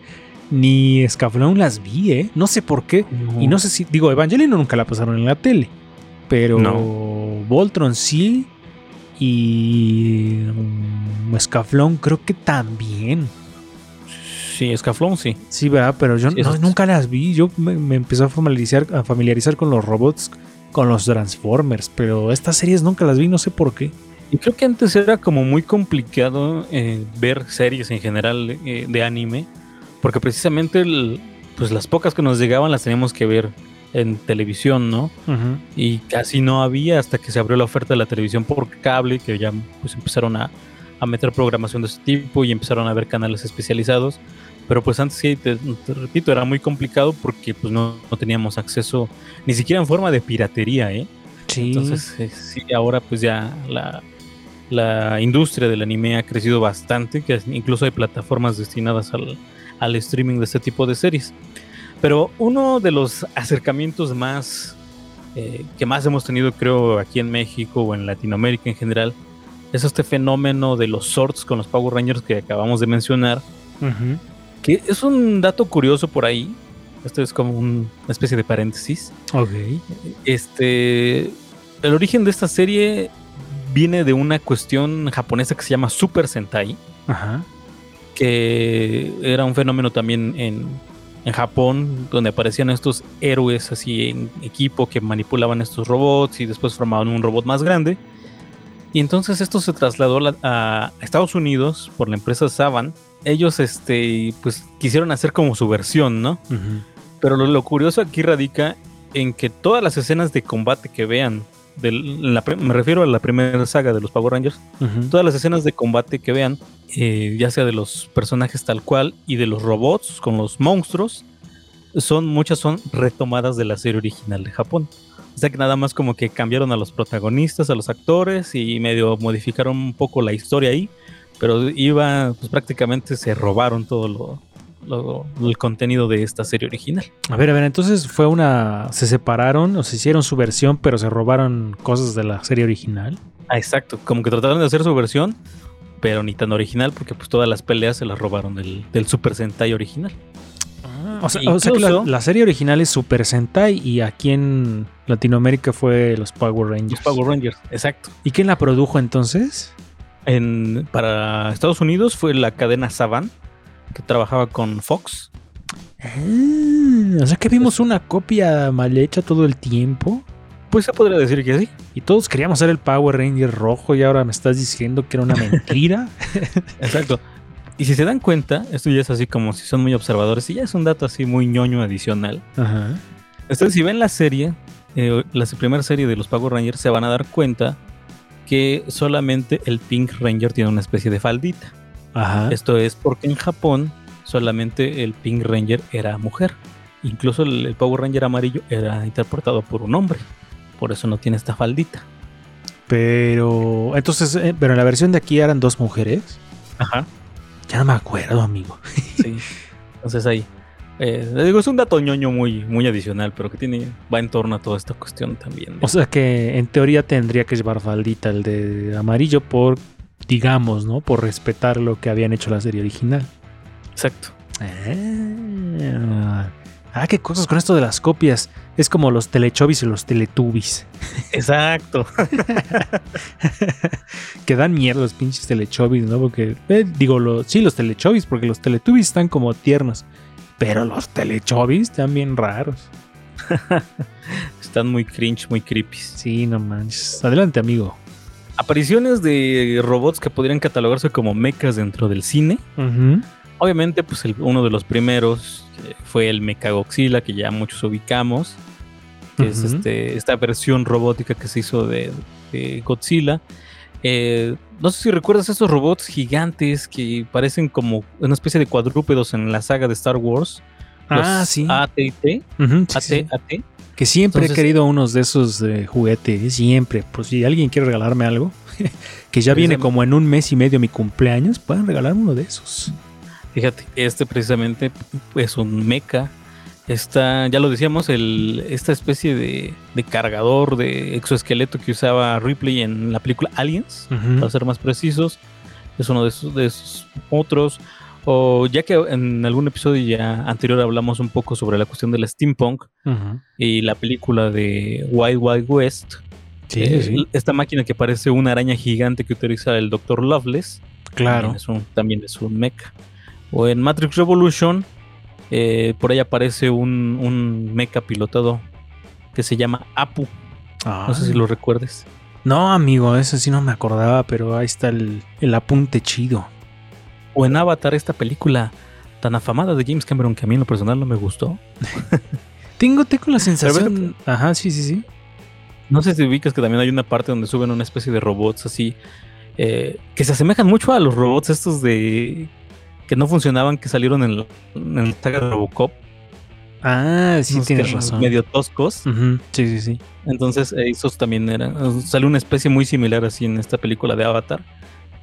Speaker 1: ni Scaflón las vi, ¿eh? No sé por qué. Y no sé si, digo, Evangelion nunca la pasaron en la tele, pero
Speaker 3: No.
Speaker 1: Voltron sí y Scaflón creo que también.
Speaker 3: Sí, Escaflón, sí.
Speaker 1: Sí, ¿verdad? Pero yo
Speaker 3: Sí,
Speaker 1: no- nunca las vi. Yo me, me empecé a familiarizar, a familiarizar con los robots, con los Transformers, pero estas series nunca las vi, no sé por qué.
Speaker 3: Y creo que antes era como muy complicado eh, ver series en general eh, de anime, porque precisamente el- pues las pocas que nos llegaban las teníamos que ver en televisión, ¿no? Y casi no había hasta que se abrió la oferta de la televisión por cable, que ya pues empezaron a, a meter programación de ese tipo y empezaron a ver canales especializados. Pero pues antes sí, te, te repito, era muy complicado porque pues no, no teníamos acceso ni siquiera en forma de piratería, ¿eh?
Speaker 1: Sí.
Speaker 3: Entonces, eh, sí, ahora pues ya la, la industria del anime ha crecido bastante, que incluso hay plataformas destinadas al, al streaming de este tipo de series. Pero uno de los acercamientos más eh, que más hemos tenido, creo, aquí en México o en Latinoamérica en general, es este fenómeno de los sorts con los Power Rangers que acabamos de mencionar, que es un dato curioso por ahí. Esto es como un- una especie de paréntesis.
Speaker 1: Ok.
Speaker 3: Este. El origen de esta serie viene de una cuestión japonesa que se llama Super Sentai,
Speaker 1: Ajá.
Speaker 3: Que era un fenómeno también en, en Japón, donde aparecían estos héroes así en equipo que manipulaban estos robots y después formaban un robot más grande. Y entonces esto se trasladó a, Estados Unidos por la empresa Saban. Ellos, este, pues quisieron hacer como su versión, ¿no? Pero lo, lo curioso aquí radica en que todas las escenas de combate que vean, del- la pre- me refiero a la primera saga de los Power Rangers, todas las escenas de combate que vean, eh, ya sea de los personajes tal cual y de los robots con los monstruos, son muchas son retomadas de la serie original de Japón. O sea que nada más como que cambiaron a los protagonistas, a los actores y medio modificaron un poco la historia ahí, pero iba, pues prácticamente se robaron todo lo, lo- el contenido de esta serie original.
Speaker 1: A ver, a ver, entonces fue una. Se separaron o se hicieron su versión, pero se robaron cosas de la serie original.
Speaker 3: Ah, exacto, como que trataron de hacer su versión, pero ni tan original porque pues todas las peleas se las robaron del, del Super Sentai original.
Speaker 1: O sea, o sea que la, la serie original es Super Sentai y aquí en Latinoamérica fue los Power Rangers.
Speaker 3: Los Power Rangers, exacto.
Speaker 1: ¿Y quién la produjo entonces?
Speaker 3: En, para Estados Unidos fue la cadena Saban, que trabajaba con Fox.
Speaker 1: Ah, o sea que vimos una copia mal hecha todo el tiempo.
Speaker 3: Pues se podría decir que sí.
Speaker 1: Y todos queríamos ser el Power Ranger rojo y ahora me estás diciendo que era una mentira.
Speaker 3: Exacto. Y si se dan cuenta, esto ya es así como si son muy observadores, y ya es un dato así muy ñoño adicional.
Speaker 1: Ajá.
Speaker 3: Ustedes si ven la serie, eh, la primera serie de los Power Rangers, se van a dar cuenta que solamente el Pink Ranger tiene una especie de faldita.
Speaker 1: Ajá.
Speaker 3: Esto es porque en Japón solamente el Pink Ranger era mujer. Incluso el, el Power Ranger amarillo era interpretado por un hombre. Por eso no tiene esta faldita.
Speaker 1: Pero. Entonces, eh, pero en la versión de aquí eran dos mujeres.
Speaker 3: Ajá.
Speaker 1: Ya no me acuerdo, amigo.
Speaker 3: Sí. Entonces ahí. Eh, digo, es un dato ñoño muy, muy adicional, pero que tiene, va en torno a toda esta cuestión también.
Speaker 1: O sea que en teoría tendría que llevar faldita el de amarillo por, digamos, ¿no? Por respetar lo que habían hecho la serie original.
Speaker 3: Exacto.
Speaker 1: Ah, ah, qué cosas con esto de las copias. Es como los telechovis y los teletubbies.
Speaker 3: Exacto.
Speaker 1: que dan miedo los pinches telechovis, ¿no? Porque, eh, digo, los, sí, los telechovis, porque los teletubbies están como tiernos. Pero los telechovis están bien raros.
Speaker 3: Están muy cringe, muy creepy.
Speaker 1: Sí, no manches. Adelante, amigo.
Speaker 3: Apariciones de robots que podrían catalogarse como mechas dentro del cine. Obviamente, pues el- uno de los primeros eh, fue el Mechagodzilla, que ya muchos ubicamos. Que es este, esta versión robótica que se hizo de, de Godzilla. Eh, no sé si recuerdas esos robots gigantes que parecen como una especie de cuadrúpedos en la saga de Star Wars.
Speaker 1: Ah,
Speaker 3: Los
Speaker 1: sí.
Speaker 3: AT&T.
Speaker 1: Ujú, sí, sí.
Speaker 3: AT, AT.
Speaker 1: Que siempre
Speaker 3: Entonces-
Speaker 1: he querido unos de esos de juguete, siempre. Pues si alguien quiere regalarme algo, que ya viene como en un mes y medio mi cumpleaños, pueden regalarme uno de esos.
Speaker 3: Fíjate, este precisamente es un mecha. Está, ya lo decíamos, el, esta especie de, de cargador de exoesqueleto que usaba Ripley en la película Aliens, para ser más precisos. Es uno de esos, de esos otros. O ya que en algún episodio ya anterior hablamos un poco sobre la cuestión del steampunk y la película de Wild Wild West.
Speaker 1: Sí,
Speaker 3: eh,
Speaker 1: sí.
Speaker 3: Esta máquina que parece una araña gigante que utiliza el Dr. Loveless.
Speaker 1: Claro.
Speaker 3: También es un, también es un mecha. O en Matrix Revolution, eh, por ahí aparece un, un mecha pilotado que se llama Apu. No sé si lo recuerdes.
Speaker 1: No, amigo, eso sí no me acordaba, pero ahí está el, el apunte chido.
Speaker 3: O en Avatar, esta película tan afamada de James Cameron que a mí en lo personal no me gustó.
Speaker 1: Tengo, tengo la sensación. Ajá, sí, sí, sí.
Speaker 3: No sé si ubicas que también hay una parte donde suben una especie de robots así, eh, que se asemejan mucho a los robots estos de... que no funcionaban, que salieron en, la- en la saga de Robocop.
Speaker 1: Ah, sí,
Speaker 3: unos
Speaker 1: tienes razón.
Speaker 3: Medio toscos.
Speaker 1: Sí, sí, sí.
Speaker 3: Entonces, esos también eran. Sale una especie muy similar así en esta película de Avatar.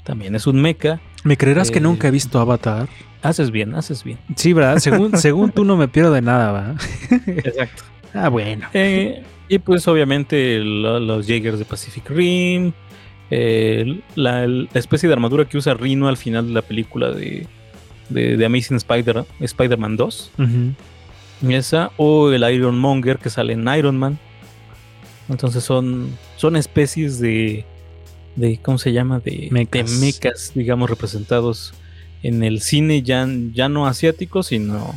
Speaker 3: También es un mecha.
Speaker 1: ¿Me creerás que
Speaker 3: Eh,
Speaker 1: nunca he visto Avatar?
Speaker 3: Haces bien, haces bien.
Speaker 1: Sí, ¿verdad? Según, según tú no me pierdo de nada, ¿va?
Speaker 3: Exacto.
Speaker 1: Ah, bueno.
Speaker 3: Eh, y pues, obviamente, lo- los Jaegers de Pacific Rim. eh, la, la especie de armadura que usa Rhino al final de la película de, de, de Amazing Spider, Spider-Man 2.
Speaker 1: Ujú.
Speaker 3: Esa. O el Iron Monger que sale en Iron Man. Entonces son, son especies de, de. ¿Cómo se llama? De
Speaker 1: mechas,
Speaker 3: digamos, representados en el cine ya, ya no asiático, sino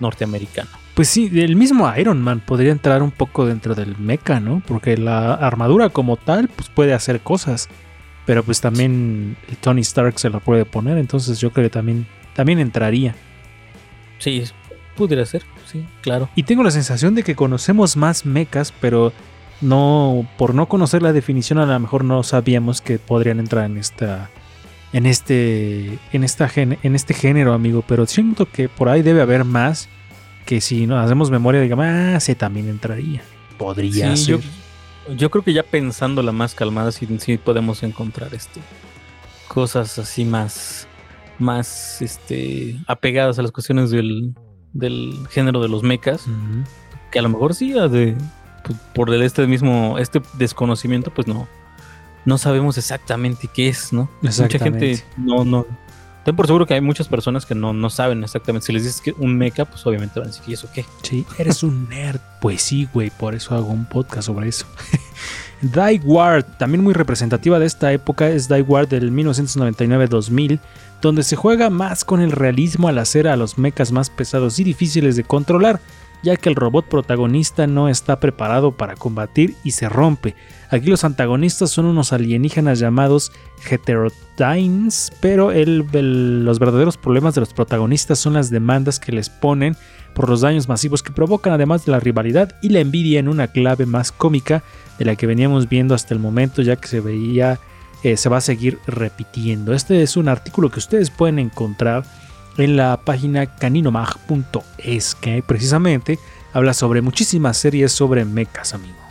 Speaker 3: norteamericano.
Speaker 1: Pues sí, el mismo Iron Man podría entrar un poco dentro del mecha, ¿no? Porque la armadura como tal, pues puede hacer cosas. Pero pues también el Tony Stark se la puede poner, entonces yo creo que también, también entraría.
Speaker 3: Sí, pudiera ser, sí, claro.
Speaker 1: Y tengo la sensación de que conocemos más mechas, pero no, por no conocer la definición, a lo mejor no sabíamos que podrían entrar en esta, en este, en esta, gen- en este género, amigo. Pero siento que por ahí debe haber más que si no hacemos memoria, digamos, ah, sí, también entraría. Podría
Speaker 3: Sí,
Speaker 1: ser.
Speaker 3: yo, yo creo que ya pensando la más calmada, sí, sí podemos encontrar este cosas así más, más este, apegadas a las cuestiones del, del género de los mechas. Que a lo mejor sí, a de, por el este mismo, este desconocimiento, pues no, no sabemos exactamente qué es, ¿no? Mucha gente no, no. Ten por seguro que hay muchas personas que no, no saben exactamente. Si les dices que un mecha, pues obviamente van a decir, ¿y eso qué?
Speaker 1: Sí, eres un nerd. Pues sí, güey, por eso hago un podcast sobre eso. Die Ward, también muy representativa de esta época, es Die Ward del 1999-2000, donde se juega más con el realismo al hacer a los mechas más pesados y difíciles de controlar, ya que el robot protagonista no está preparado para combatir y se rompe. Aquí los antagonistas son unos alienígenas llamados Heterodynes, pero los verdaderos problemas de los protagonistas son las demandas que les ponen por los daños masivos que provocan, además de la rivalidad y la envidia en una clave más cómica de la que veníamos viendo hasta el momento, ya que se veía, eh, se va a seguir repitiendo. Este es un artículo que ustedes pueden encontrar en la página caninomag.es, que precisamente habla sobre muchísimas series sobre mechas, amigo.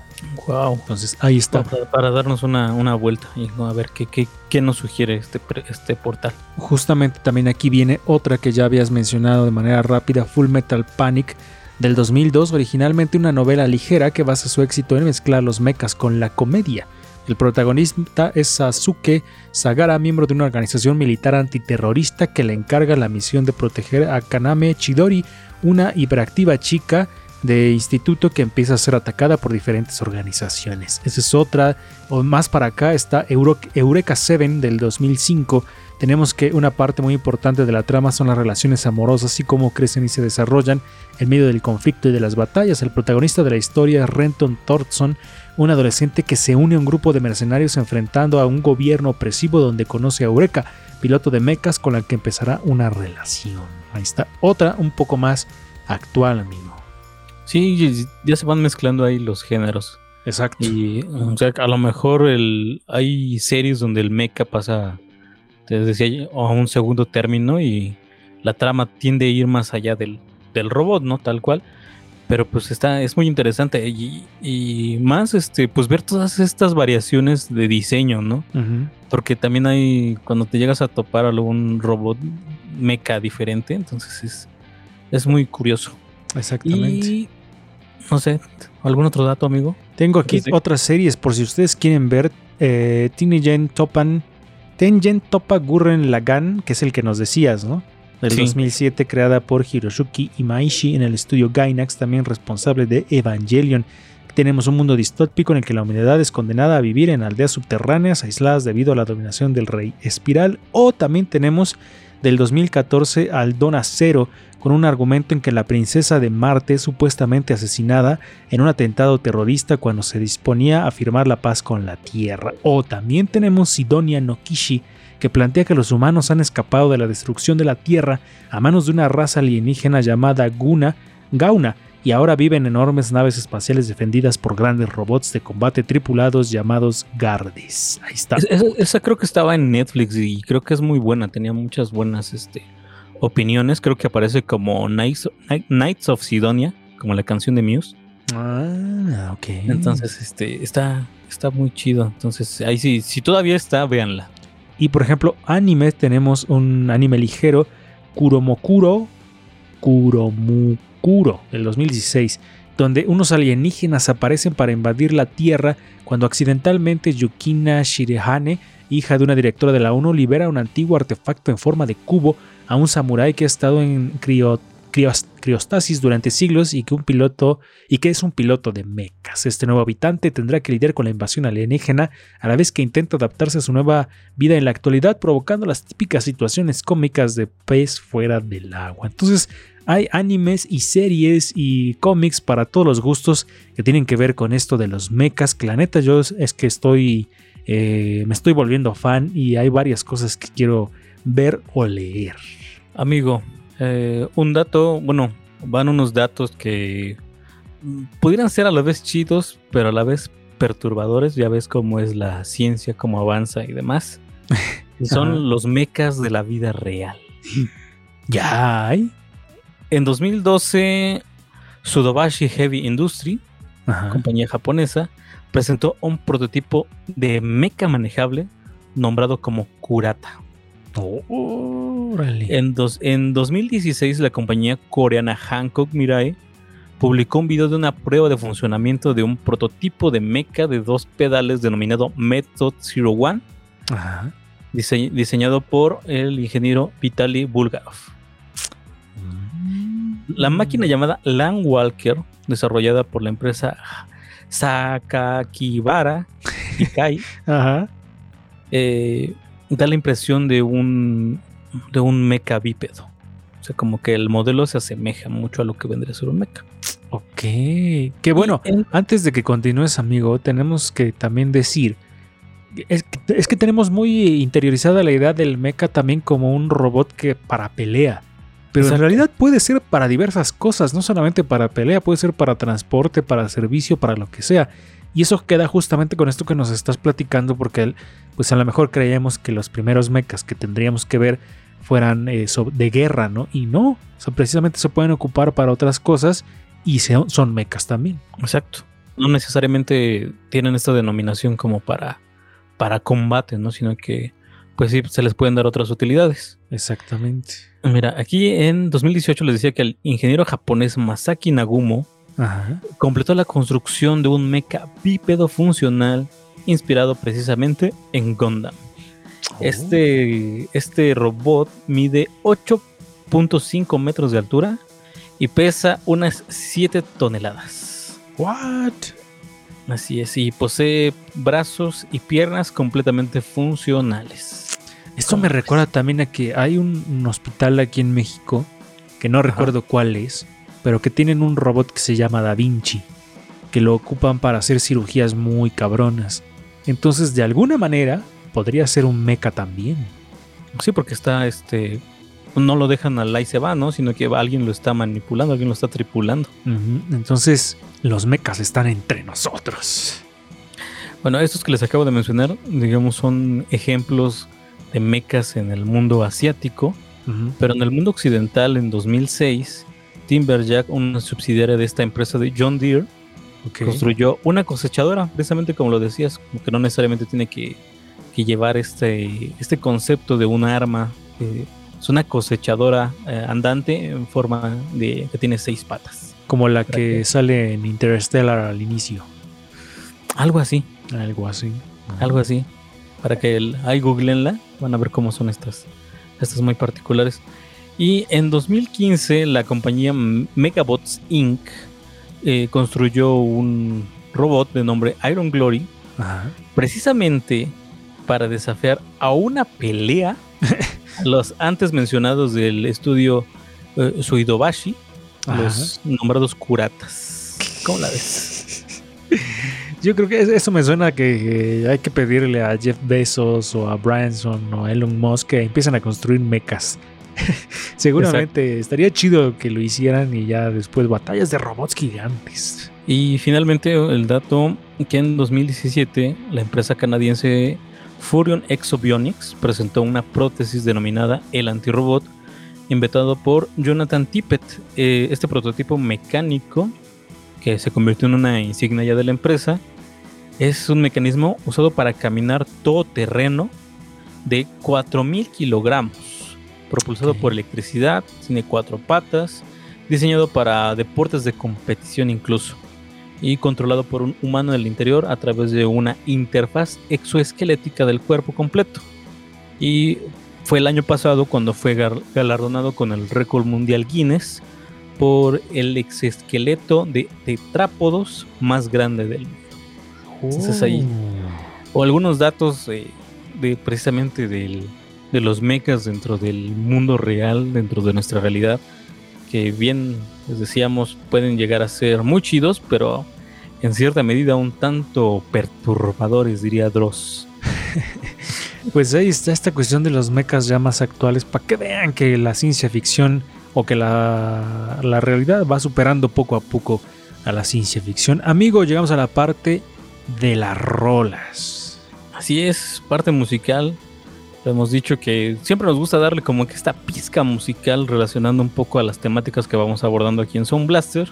Speaker 3: Wow.
Speaker 1: Entonces ahí está.
Speaker 3: Para, para darnos una, una vuelta y ¿no? a ver qué, qué, qué nos sugiere este, este portal.
Speaker 1: Justamente también aquí viene otra que ya habías mencionado de manera rápida, Full Metal Panic del 2002, originalmente una novela ligera que basa su éxito en mezclar los mechas con la comedia. El protagonista es Sasuke Sagara, miembro de una organización militar antiterrorista que le encarga la misión de proteger a Kaname Chidori, una hiperactiva chica de instituto que empieza a ser atacada por diferentes organizaciones. Esa es otra, o más para acá está Euro- Eureka 7 del 2005. Tenemos que una parte muy importante de la trama son las relaciones amorosas y cómo crecen y se desarrollan en medio del conflicto y de las batallas. El protagonista de la historia es Renton Thornton, un adolescente que se une a un grupo de mercenarios enfrentando a un gobierno opresivo donde conoce a Eureka, piloto de mechas con la que empezará una relación. Ahí está otra un poco más actual, amigo.
Speaker 3: Sí, ya se van mezclando ahí los géneros.
Speaker 1: Exacto.
Speaker 3: Y o sea, a lo mejor el, hay series donde el mecha pasa, te decía, a un segundo término y la trama tiende a ir más allá del, del robot, ¿no? Tal cual. Pero pues está, es muy interesante y, y más, este, pues ver todas estas variaciones de diseño, ¿no? Porque también hay, cuando te llegas a topar algún robot mecha diferente, entonces es, es muy curioso.
Speaker 1: Exactamente.
Speaker 3: Y no sé, ¿algún otro dato, amigo?
Speaker 1: Tengo aquí otras series por si ustedes quieren ver. Eh, Tinigen Topan. Tengen Topa Gurren Lagann, que es el que nos decías, ¿no? Del
Speaker 3: Sí.
Speaker 1: 2007, creada por Hiroshiki Imaishi en el estudio Gainax, también responsable de Evangelion. Tenemos un mundo distópico en el que la humanidad es condenada a vivir en aldeas subterráneas aisladas debido a la dominación del rey espiral. O también tenemos del 2014 al Dona Cero, con un argumento en que la princesa de Marte es supuestamente asesinada en un atentado terrorista cuando se disponía a firmar la paz con la Tierra. O también tenemos Sidonia no Kishi, que plantea que los humanos han escapado de la destrucción de la Tierra a manos de una raza alienígena llamada Guna, Gauna, y ahora viven en enormes naves espaciales defendidas por grandes robots de combate tripulados llamados Gardes. Ahí está.
Speaker 3: Es- Esa, esa creo que estaba en Netflix y creo que es muy buena. Tenía muchas buenas este, opiniones. Creo que aparece como Knights, Knight- Knights of Sidonia, como la canción de Muse.
Speaker 1: Ah, ok.
Speaker 3: Entonces, este, está, está muy chido. Entonces, ahí sí, si todavía está, véanla.
Speaker 1: Y por ejemplo, anime, tenemos un anime ligero, Kuromokuro, Kuromukuro, del 2016, donde unos alienígenas aparecen para invadir la Tierra cuando accidentalmente Yukina Shirehane, hija de una directora de la ONU, libera un antiguo artefacto en forma de cubo a un samurái que ha estado en crio- crios- criostasis durante siglos y que un piloto y que es un piloto de mechas. Este nuevo habitante tendrá que lidiar con la invasión alienígena a la vez que intenta adaptarse a su nueva vida en la actualidad, provocando las típicas situaciones cómicas de pez fuera del agua. Entonces, hay animes y series y cómics para todos los gustos que tienen que ver con esto de los mechas. Que yo es, es que estoy. eh, me estoy volviendo fan y hay varias cosas que quiero ver o leer.
Speaker 3: Amigo, eh, un dato, bueno, van unos datos que pudieran ser a la vez chidos, pero a la vez perturbadores. Ya ves cómo es la ciencia, cómo avanza y demás. Y son
Speaker 1: Ajá.
Speaker 3: los mechas de la vida real.
Speaker 1: Ya hay.
Speaker 3: En 2012, Sudobashi Heavy Industry,
Speaker 1: Ajá.
Speaker 3: compañía japonesa, presentó un prototipo de mecha manejable nombrado como Kurata.
Speaker 1: Órale.
Speaker 3: En, dos- en 2016, la compañía coreana Hankook Mirai publicó un video de una prueba de funcionamiento de un prototipo de mecha de dos pedales denominado Method 01,
Speaker 1: Ajá.
Speaker 3: dise- diseñado por el ingeniero Vitaly Bulgarov. La máquina llamada Land Walker, desarrollada por la empresa Sakakibara Ikai,
Speaker 1: Ajá.
Speaker 3: eh, da la impresión de un, de un mecha bípedo. O sea, como que el modelo se asemeja mucho a lo que vendría a ser un mecha.
Speaker 1: Ok. Qué bueno. Antes de que continúes, amigo, tenemos que también decir. Es que, es que tenemos muy interiorizada la idea del mecha también como un robot que para pelea. Pero
Speaker 3: Exacto.
Speaker 1: en realidad puede ser para diversas cosas, no solamente para pelea, puede ser para transporte, para servicio, para lo que sea. Y eso queda justamente con esto que nos estás platicando, porque el- pues a lo mejor creíamos que los primeros mechas que tendríamos que ver fueran eh, de guerra, ¿no? Y no, o sea, precisamente se pueden ocupar para otras cosas y se- son mechas también.
Speaker 3: Exacto. no necesariamente tienen esta denominación como para, para combate, ¿no? Sino que, pues sí, se les pueden dar otras utilidades.
Speaker 1: Exactamente.
Speaker 3: Mira, aquí en 2018 les decía que el ingeniero japonés Masaki Nagumo
Speaker 1: Ajá.
Speaker 3: completó la construcción de un mecha bípedo funcional inspirado precisamente en Gundam. Este, este robot mide 8.5 metros de altura y pesa unas 7 toneladas.
Speaker 1: What?
Speaker 3: Así es, y posee brazos y piernas completamente funcionales.
Speaker 1: Esto me recuerda también a que hay un, un hospital aquí en México, que no recuerdo cuál es, pero que tienen un robot que se llama Da Vinci, que lo ocupan para hacer cirugías muy cabronas. Entonces, de alguna manera, podría ser un mecha también.
Speaker 3: Sí, porque está este. No lo dejan al ahí se va, ¿no? Sino que alguien lo está manipulando, alguien lo está tripulando.
Speaker 1: Entonces, los mechas están entre nosotros.
Speaker 3: Bueno, estos que les acabo de mencionar, digamos, son ejemplos de mechas en el mundo asiático, pero en el mundo occidental, en 2006, Timberjack, una subsidiaria de esta empresa de John Deere,
Speaker 1: Ok.
Speaker 3: construyó una cosechadora, precisamente como lo decías, como que no necesariamente tiene que, que llevar este, este concepto de un arma. eh, es una cosechadora eh, andante en forma de que tiene seis patas.
Speaker 1: Como la
Speaker 3: ¿Para
Speaker 1: que sale en Interstellar al inicio.
Speaker 3: Algo así,
Speaker 1: Algo así.
Speaker 3: algo así. Para que el, ahí googleenla, van a ver cómo son estas, estas muy particulares. Y en 2015 la compañía Megabots Inc. eh, construyó un robot de nombre Iron Glory
Speaker 1: Ajá.
Speaker 3: precisamente para desafiar a una pelea a los antes mencionados del estudio eh, Suidobashi,
Speaker 1: Ajá.
Speaker 3: los nombrados curatas. ¿Cómo la ves?
Speaker 1: Yo creo que es- eso me suena que eh, hay que pedirle a Jeff Bezos o a Branson o a Elon Musk que empiecen a construir mechas. Seguramente estaría chido que lo hicieran y ya después batallas de robots gigantes.
Speaker 3: Y finalmente el dato que en 2017 la empresa canadiense Furion Exobionics presentó una prótesis denominada el antirobot inventado por Jonathan Tippett. Eh, este prototipo mecánico que se convirtió en una insignia ya de la empresa es un mecanismo usado para caminar todo terreno de 4.000 kilogramos, propulsado por electricidad, tiene cuatro patas, diseñado para deportes de competición incluso, y controlado por un humano en el interior a través de una interfaz exoesquelética del cuerpo completo. Y fue el año pasado cuando fue galardonado con el récord mundial Guinness por el exoesqueleto de tetrápodos más grande del mundo. Entonces ahí- o algunos datos eh, de precisamente del- de los mechas dentro del mundo real, dentro de nuestra realidad, que bien les decíamos pueden llegar a ser muy chidos, pero en cierta medida un tanto perturbadores, diría Dross.
Speaker 1: Pues ahí está esta cuestión de los mechas ya más actuales para que vean que la ciencia ficción o que la, la realidad va superando poco a poco a la ciencia ficción. Amigo, llegamos a la parte de las rolas.
Speaker 3: Así es, parte musical. Lo hemos dicho que siempre nos gusta darle como que esta pizca musical relacionando un poco a las temáticas que vamos abordando aquí en Sound Blaster.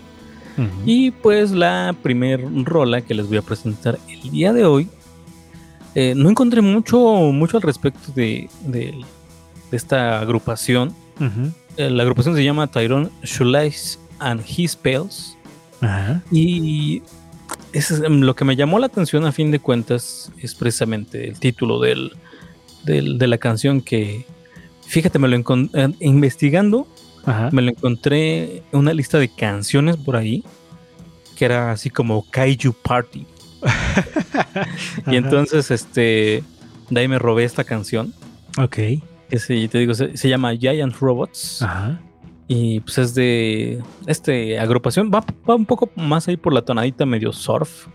Speaker 3: Y pues la primer rola que les voy a presentar el día de hoy, eh, no encontré mucho, mucho al respecto de, de- de esta agrupación. Eh, la agrupación se llama Tyrone Shulais and His Spells.
Speaker 1: Ajá.
Speaker 3: Y es, em, lo que me llamó la atención a fin de cuentas es precisamente el título del, de la canción que, fíjate, me lo eh, investigando
Speaker 1: Ajá.
Speaker 3: me lo encontré en una lista de canciones por ahí que era así como Kaiju Party. Y entonces, este, de ahí me robé esta canción.
Speaker 1: Ok.
Speaker 3: Que se, te digo, se, se llama Giant Robots.
Speaker 1: Ajá.
Speaker 3: Y pues es de este agrupación. Va, va un poco más ahí por la tonadita medio surf.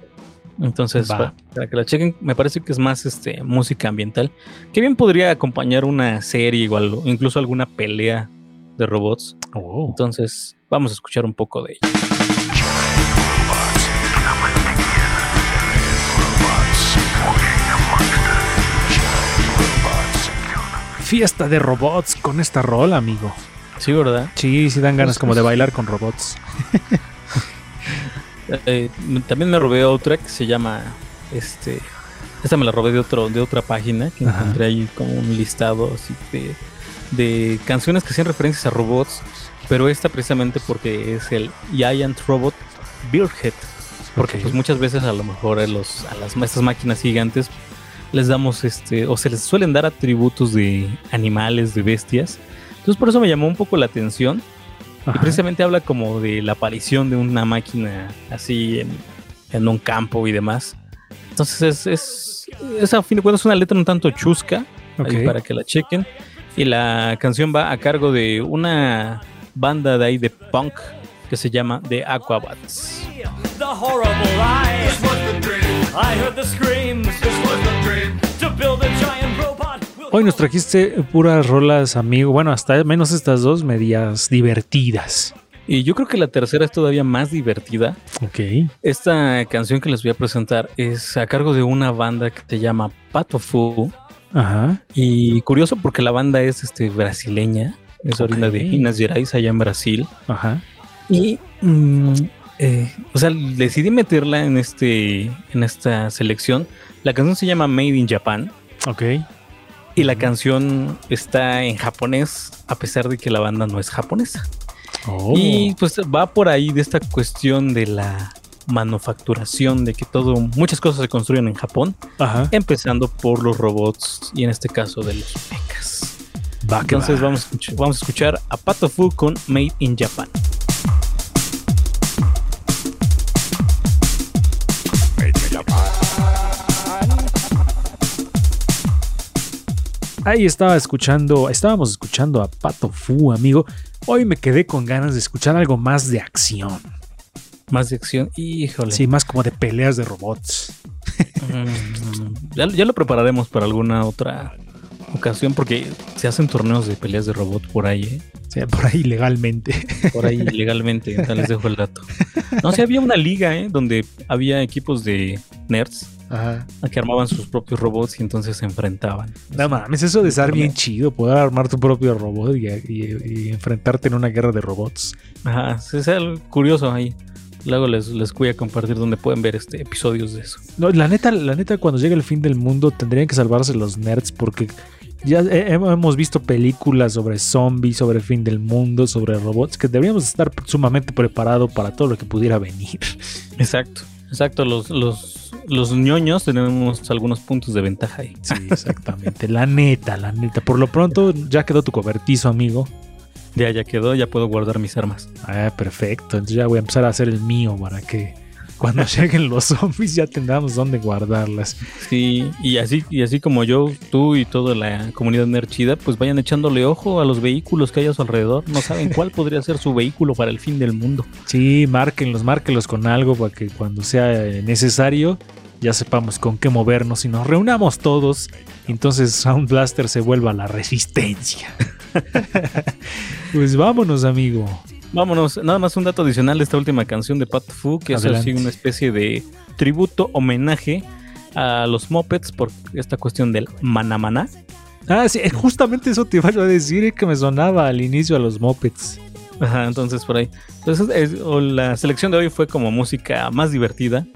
Speaker 3: Entonces,
Speaker 1: Va.
Speaker 3: para, para que la chequen, me parece que es más este, música ambiental. Que bien podría acompañar una serie o algo, incluso alguna pelea de robots.
Speaker 1: Oh.
Speaker 3: Entonces, vamos a escuchar un poco de ella.
Speaker 1: Fiesta de robots con esta rola, amigo.
Speaker 3: Sí, ¿verdad?
Speaker 1: Sí, sí dan ganas como de bailar con robots.
Speaker 3: Eh, también me robé otra que se llama este esta me la robé de otro de otra página que
Speaker 1: Ajá.
Speaker 3: encontré ahí como un listado así de, de canciones que hacían referencias a robots pero esta precisamente porque es el Giant Robot Beardhead porque pues muchas veces a lo mejor a, los, a las, estas máquinas gigantes les damos este o se les suelen dar atributos de animales de bestias entonces por eso me llamó un poco la atención y
Speaker 1: Ajá.
Speaker 3: precisamente habla como de la aparición de una máquina así en, en un campo y demás. Entonces es, es, es a fin de cuentas una letra un tanto chusca ahí
Speaker 1: Ok.
Speaker 3: para que la chequen. Y la canción va a cargo de una banda de ahí de punk que se llama The Aquabats.
Speaker 6: The horrible lie. This was the dream. I heard the screams. This was the dream. To build a giant robot.
Speaker 1: Hoy nos trajiste puras rolas, amigo. Bueno, hasta menos estas dos medias divertidas.
Speaker 3: Y yo creo que la tercera es todavía más divertida.
Speaker 1: Ok.
Speaker 3: Esta canción que les voy a presentar es a cargo de una banda que se llama Pato Fu.
Speaker 1: Ajá.
Speaker 3: Y curioso porque la banda es este, brasileña, es orina de
Speaker 1: Ok.
Speaker 3: Minas Gerais, allá en Brasil.
Speaker 1: Ajá.
Speaker 3: Y, mm, eh, o sea, decidí meterla en, este, en esta selección. La canción se llama Made in Japan
Speaker 1: Ok.
Speaker 3: Y la canción está en japonés, a pesar de que la banda no es japonesa.
Speaker 1: Oh.
Speaker 3: Y pues va por ahí de esta cuestión de la manufacturación, de que todo, muchas cosas se construyen en Japón,
Speaker 1: Ajá.
Speaker 3: empezando por los robots y en este caso de los mechas. Entonces
Speaker 1: va.
Speaker 3: vamos vamos a escuchar a Pato Fu con Made in Japan.
Speaker 1: Ahí estaba escuchando, estábamos escuchando a Pato Fu, amigo. Hoy me quedé con ganas de escuchar algo más de acción.
Speaker 3: Más de acción. Híjole.
Speaker 1: Sí, más como de peleas de robots.
Speaker 3: Mm, ya, ya lo prepararemos para alguna otra ocasión porque se hacen torneos de peleas de robot por ahí, ¿eh?
Speaker 1: O sea, por ahí legalmente.
Speaker 3: por ahí legalmente. ya les dejo el dato. No, sí había una liga, ¿eh? Donde había equipos de nerds
Speaker 1: Ajá.
Speaker 3: que armaban sus propios robots y entonces se enfrentaban.
Speaker 1: No mames, eso de estar bien chido, poder armar tu propio robot y, y- y enfrentarte en una guerra de robots.
Speaker 3: Ajá, es algo curioso ahí. Luego les, les voy a compartir donde pueden ver este episodios de eso.
Speaker 1: No, la neta, la neta, cuando llegue el fin del mundo tendrían que salvarse los nerds porque ya he- hemos visto películas sobre zombies, sobre el fin del mundo, sobre robots, que deberíamos estar sumamente preparados para todo lo que pudiera venir.
Speaker 3: Exacto, exacto. Los, los, los ñoños tenemos algunos puntos de ventaja ahí.
Speaker 1: Sí, exactamente. la neta, la neta. Por lo pronto ya quedó tu cobertizo, amigo.
Speaker 3: Ya, ya quedó, ya puedo guardar mis armas.
Speaker 1: Ah, perfecto. Entonces ya voy a empezar a hacer el mío para que cuando lleguen los zombies ya tengamos dónde guardarlas.
Speaker 3: Sí, y así, y así como yo, tú y toda la comunidad nerd chida, pues vayan echándole ojo a los vehículos que hay a su alrededor. No saben cuál podría ser su vehículo para el fin del mundo.
Speaker 1: Sí, márquenlos, márquenlos con algo para que cuando sea necesario ya sepamos con qué movernos y nos reunamos todos. Entonces Sound Blaster se vuelva la resistencia. pues vámonos, amigo.
Speaker 3: Vámonos, nada más un dato adicional de esta última canción de Pat Fu, que es así una especie de tributo, homenaje a los Muppets por esta cuestión del manamaná.
Speaker 1: Ah, sí, eh, justamente eso te iba a decir que me sonaba al inicio a los mopeds.
Speaker 3: Ajá, entonces por ahí. Entonces, es- o la selección de hoy fue como música más divertida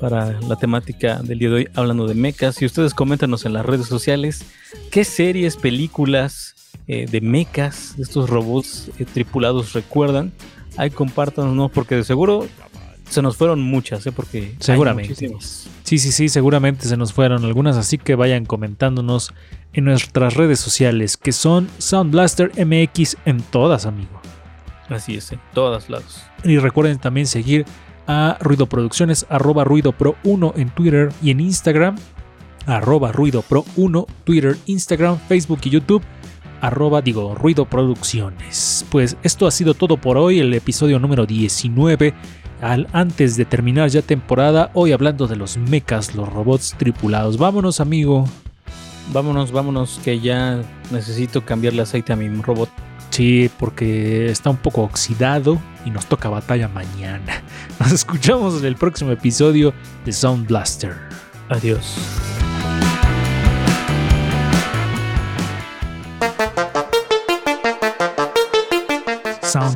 Speaker 3: para la temática del día de hoy, hablando de mechas. Y ustedes coméntanos en las redes sociales qué series, películas eh, de mechas, estos robots eh, tripulados recuerdan. Ahí compártanos, ¿no? Porque de seguro se nos fueron muchas, ¿eh? Porque
Speaker 1: Seguramente. Sí, sí, sí, seguramente se nos fueron algunas, así que vayan comentándonos en nuestras redes sociales, que son Sound Blaster MX en todas, amigo.
Speaker 3: Así es, en todos lados.
Speaker 1: Y recuerden también seguir a Ruido Producciones, arroba Ruido Pro 1 en Twitter y en Instagram, arroba Ruido Pro 1, Twitter, Instagram, Facebook y YouTube, arroba, digo, Ruido Producciones. Pues esto ha sido todo por hoy, el episodio número 19. Al, antes de terminar ya temporada, hoy hablando de los mechas, los robots tripulados. Vámonos, amigo.
Speaker 3: Vámonos, vámonos, que ya necesito cambiarle aceite a mi robot.
Speaker 1: Sí, porque está un poco oxidado y nos toca batalla mañana. Nos escuchamos en el próximo episodio de Sound Blaster.
Speaker 3: Adiós.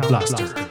Speaker 1: Blaster. Blaster.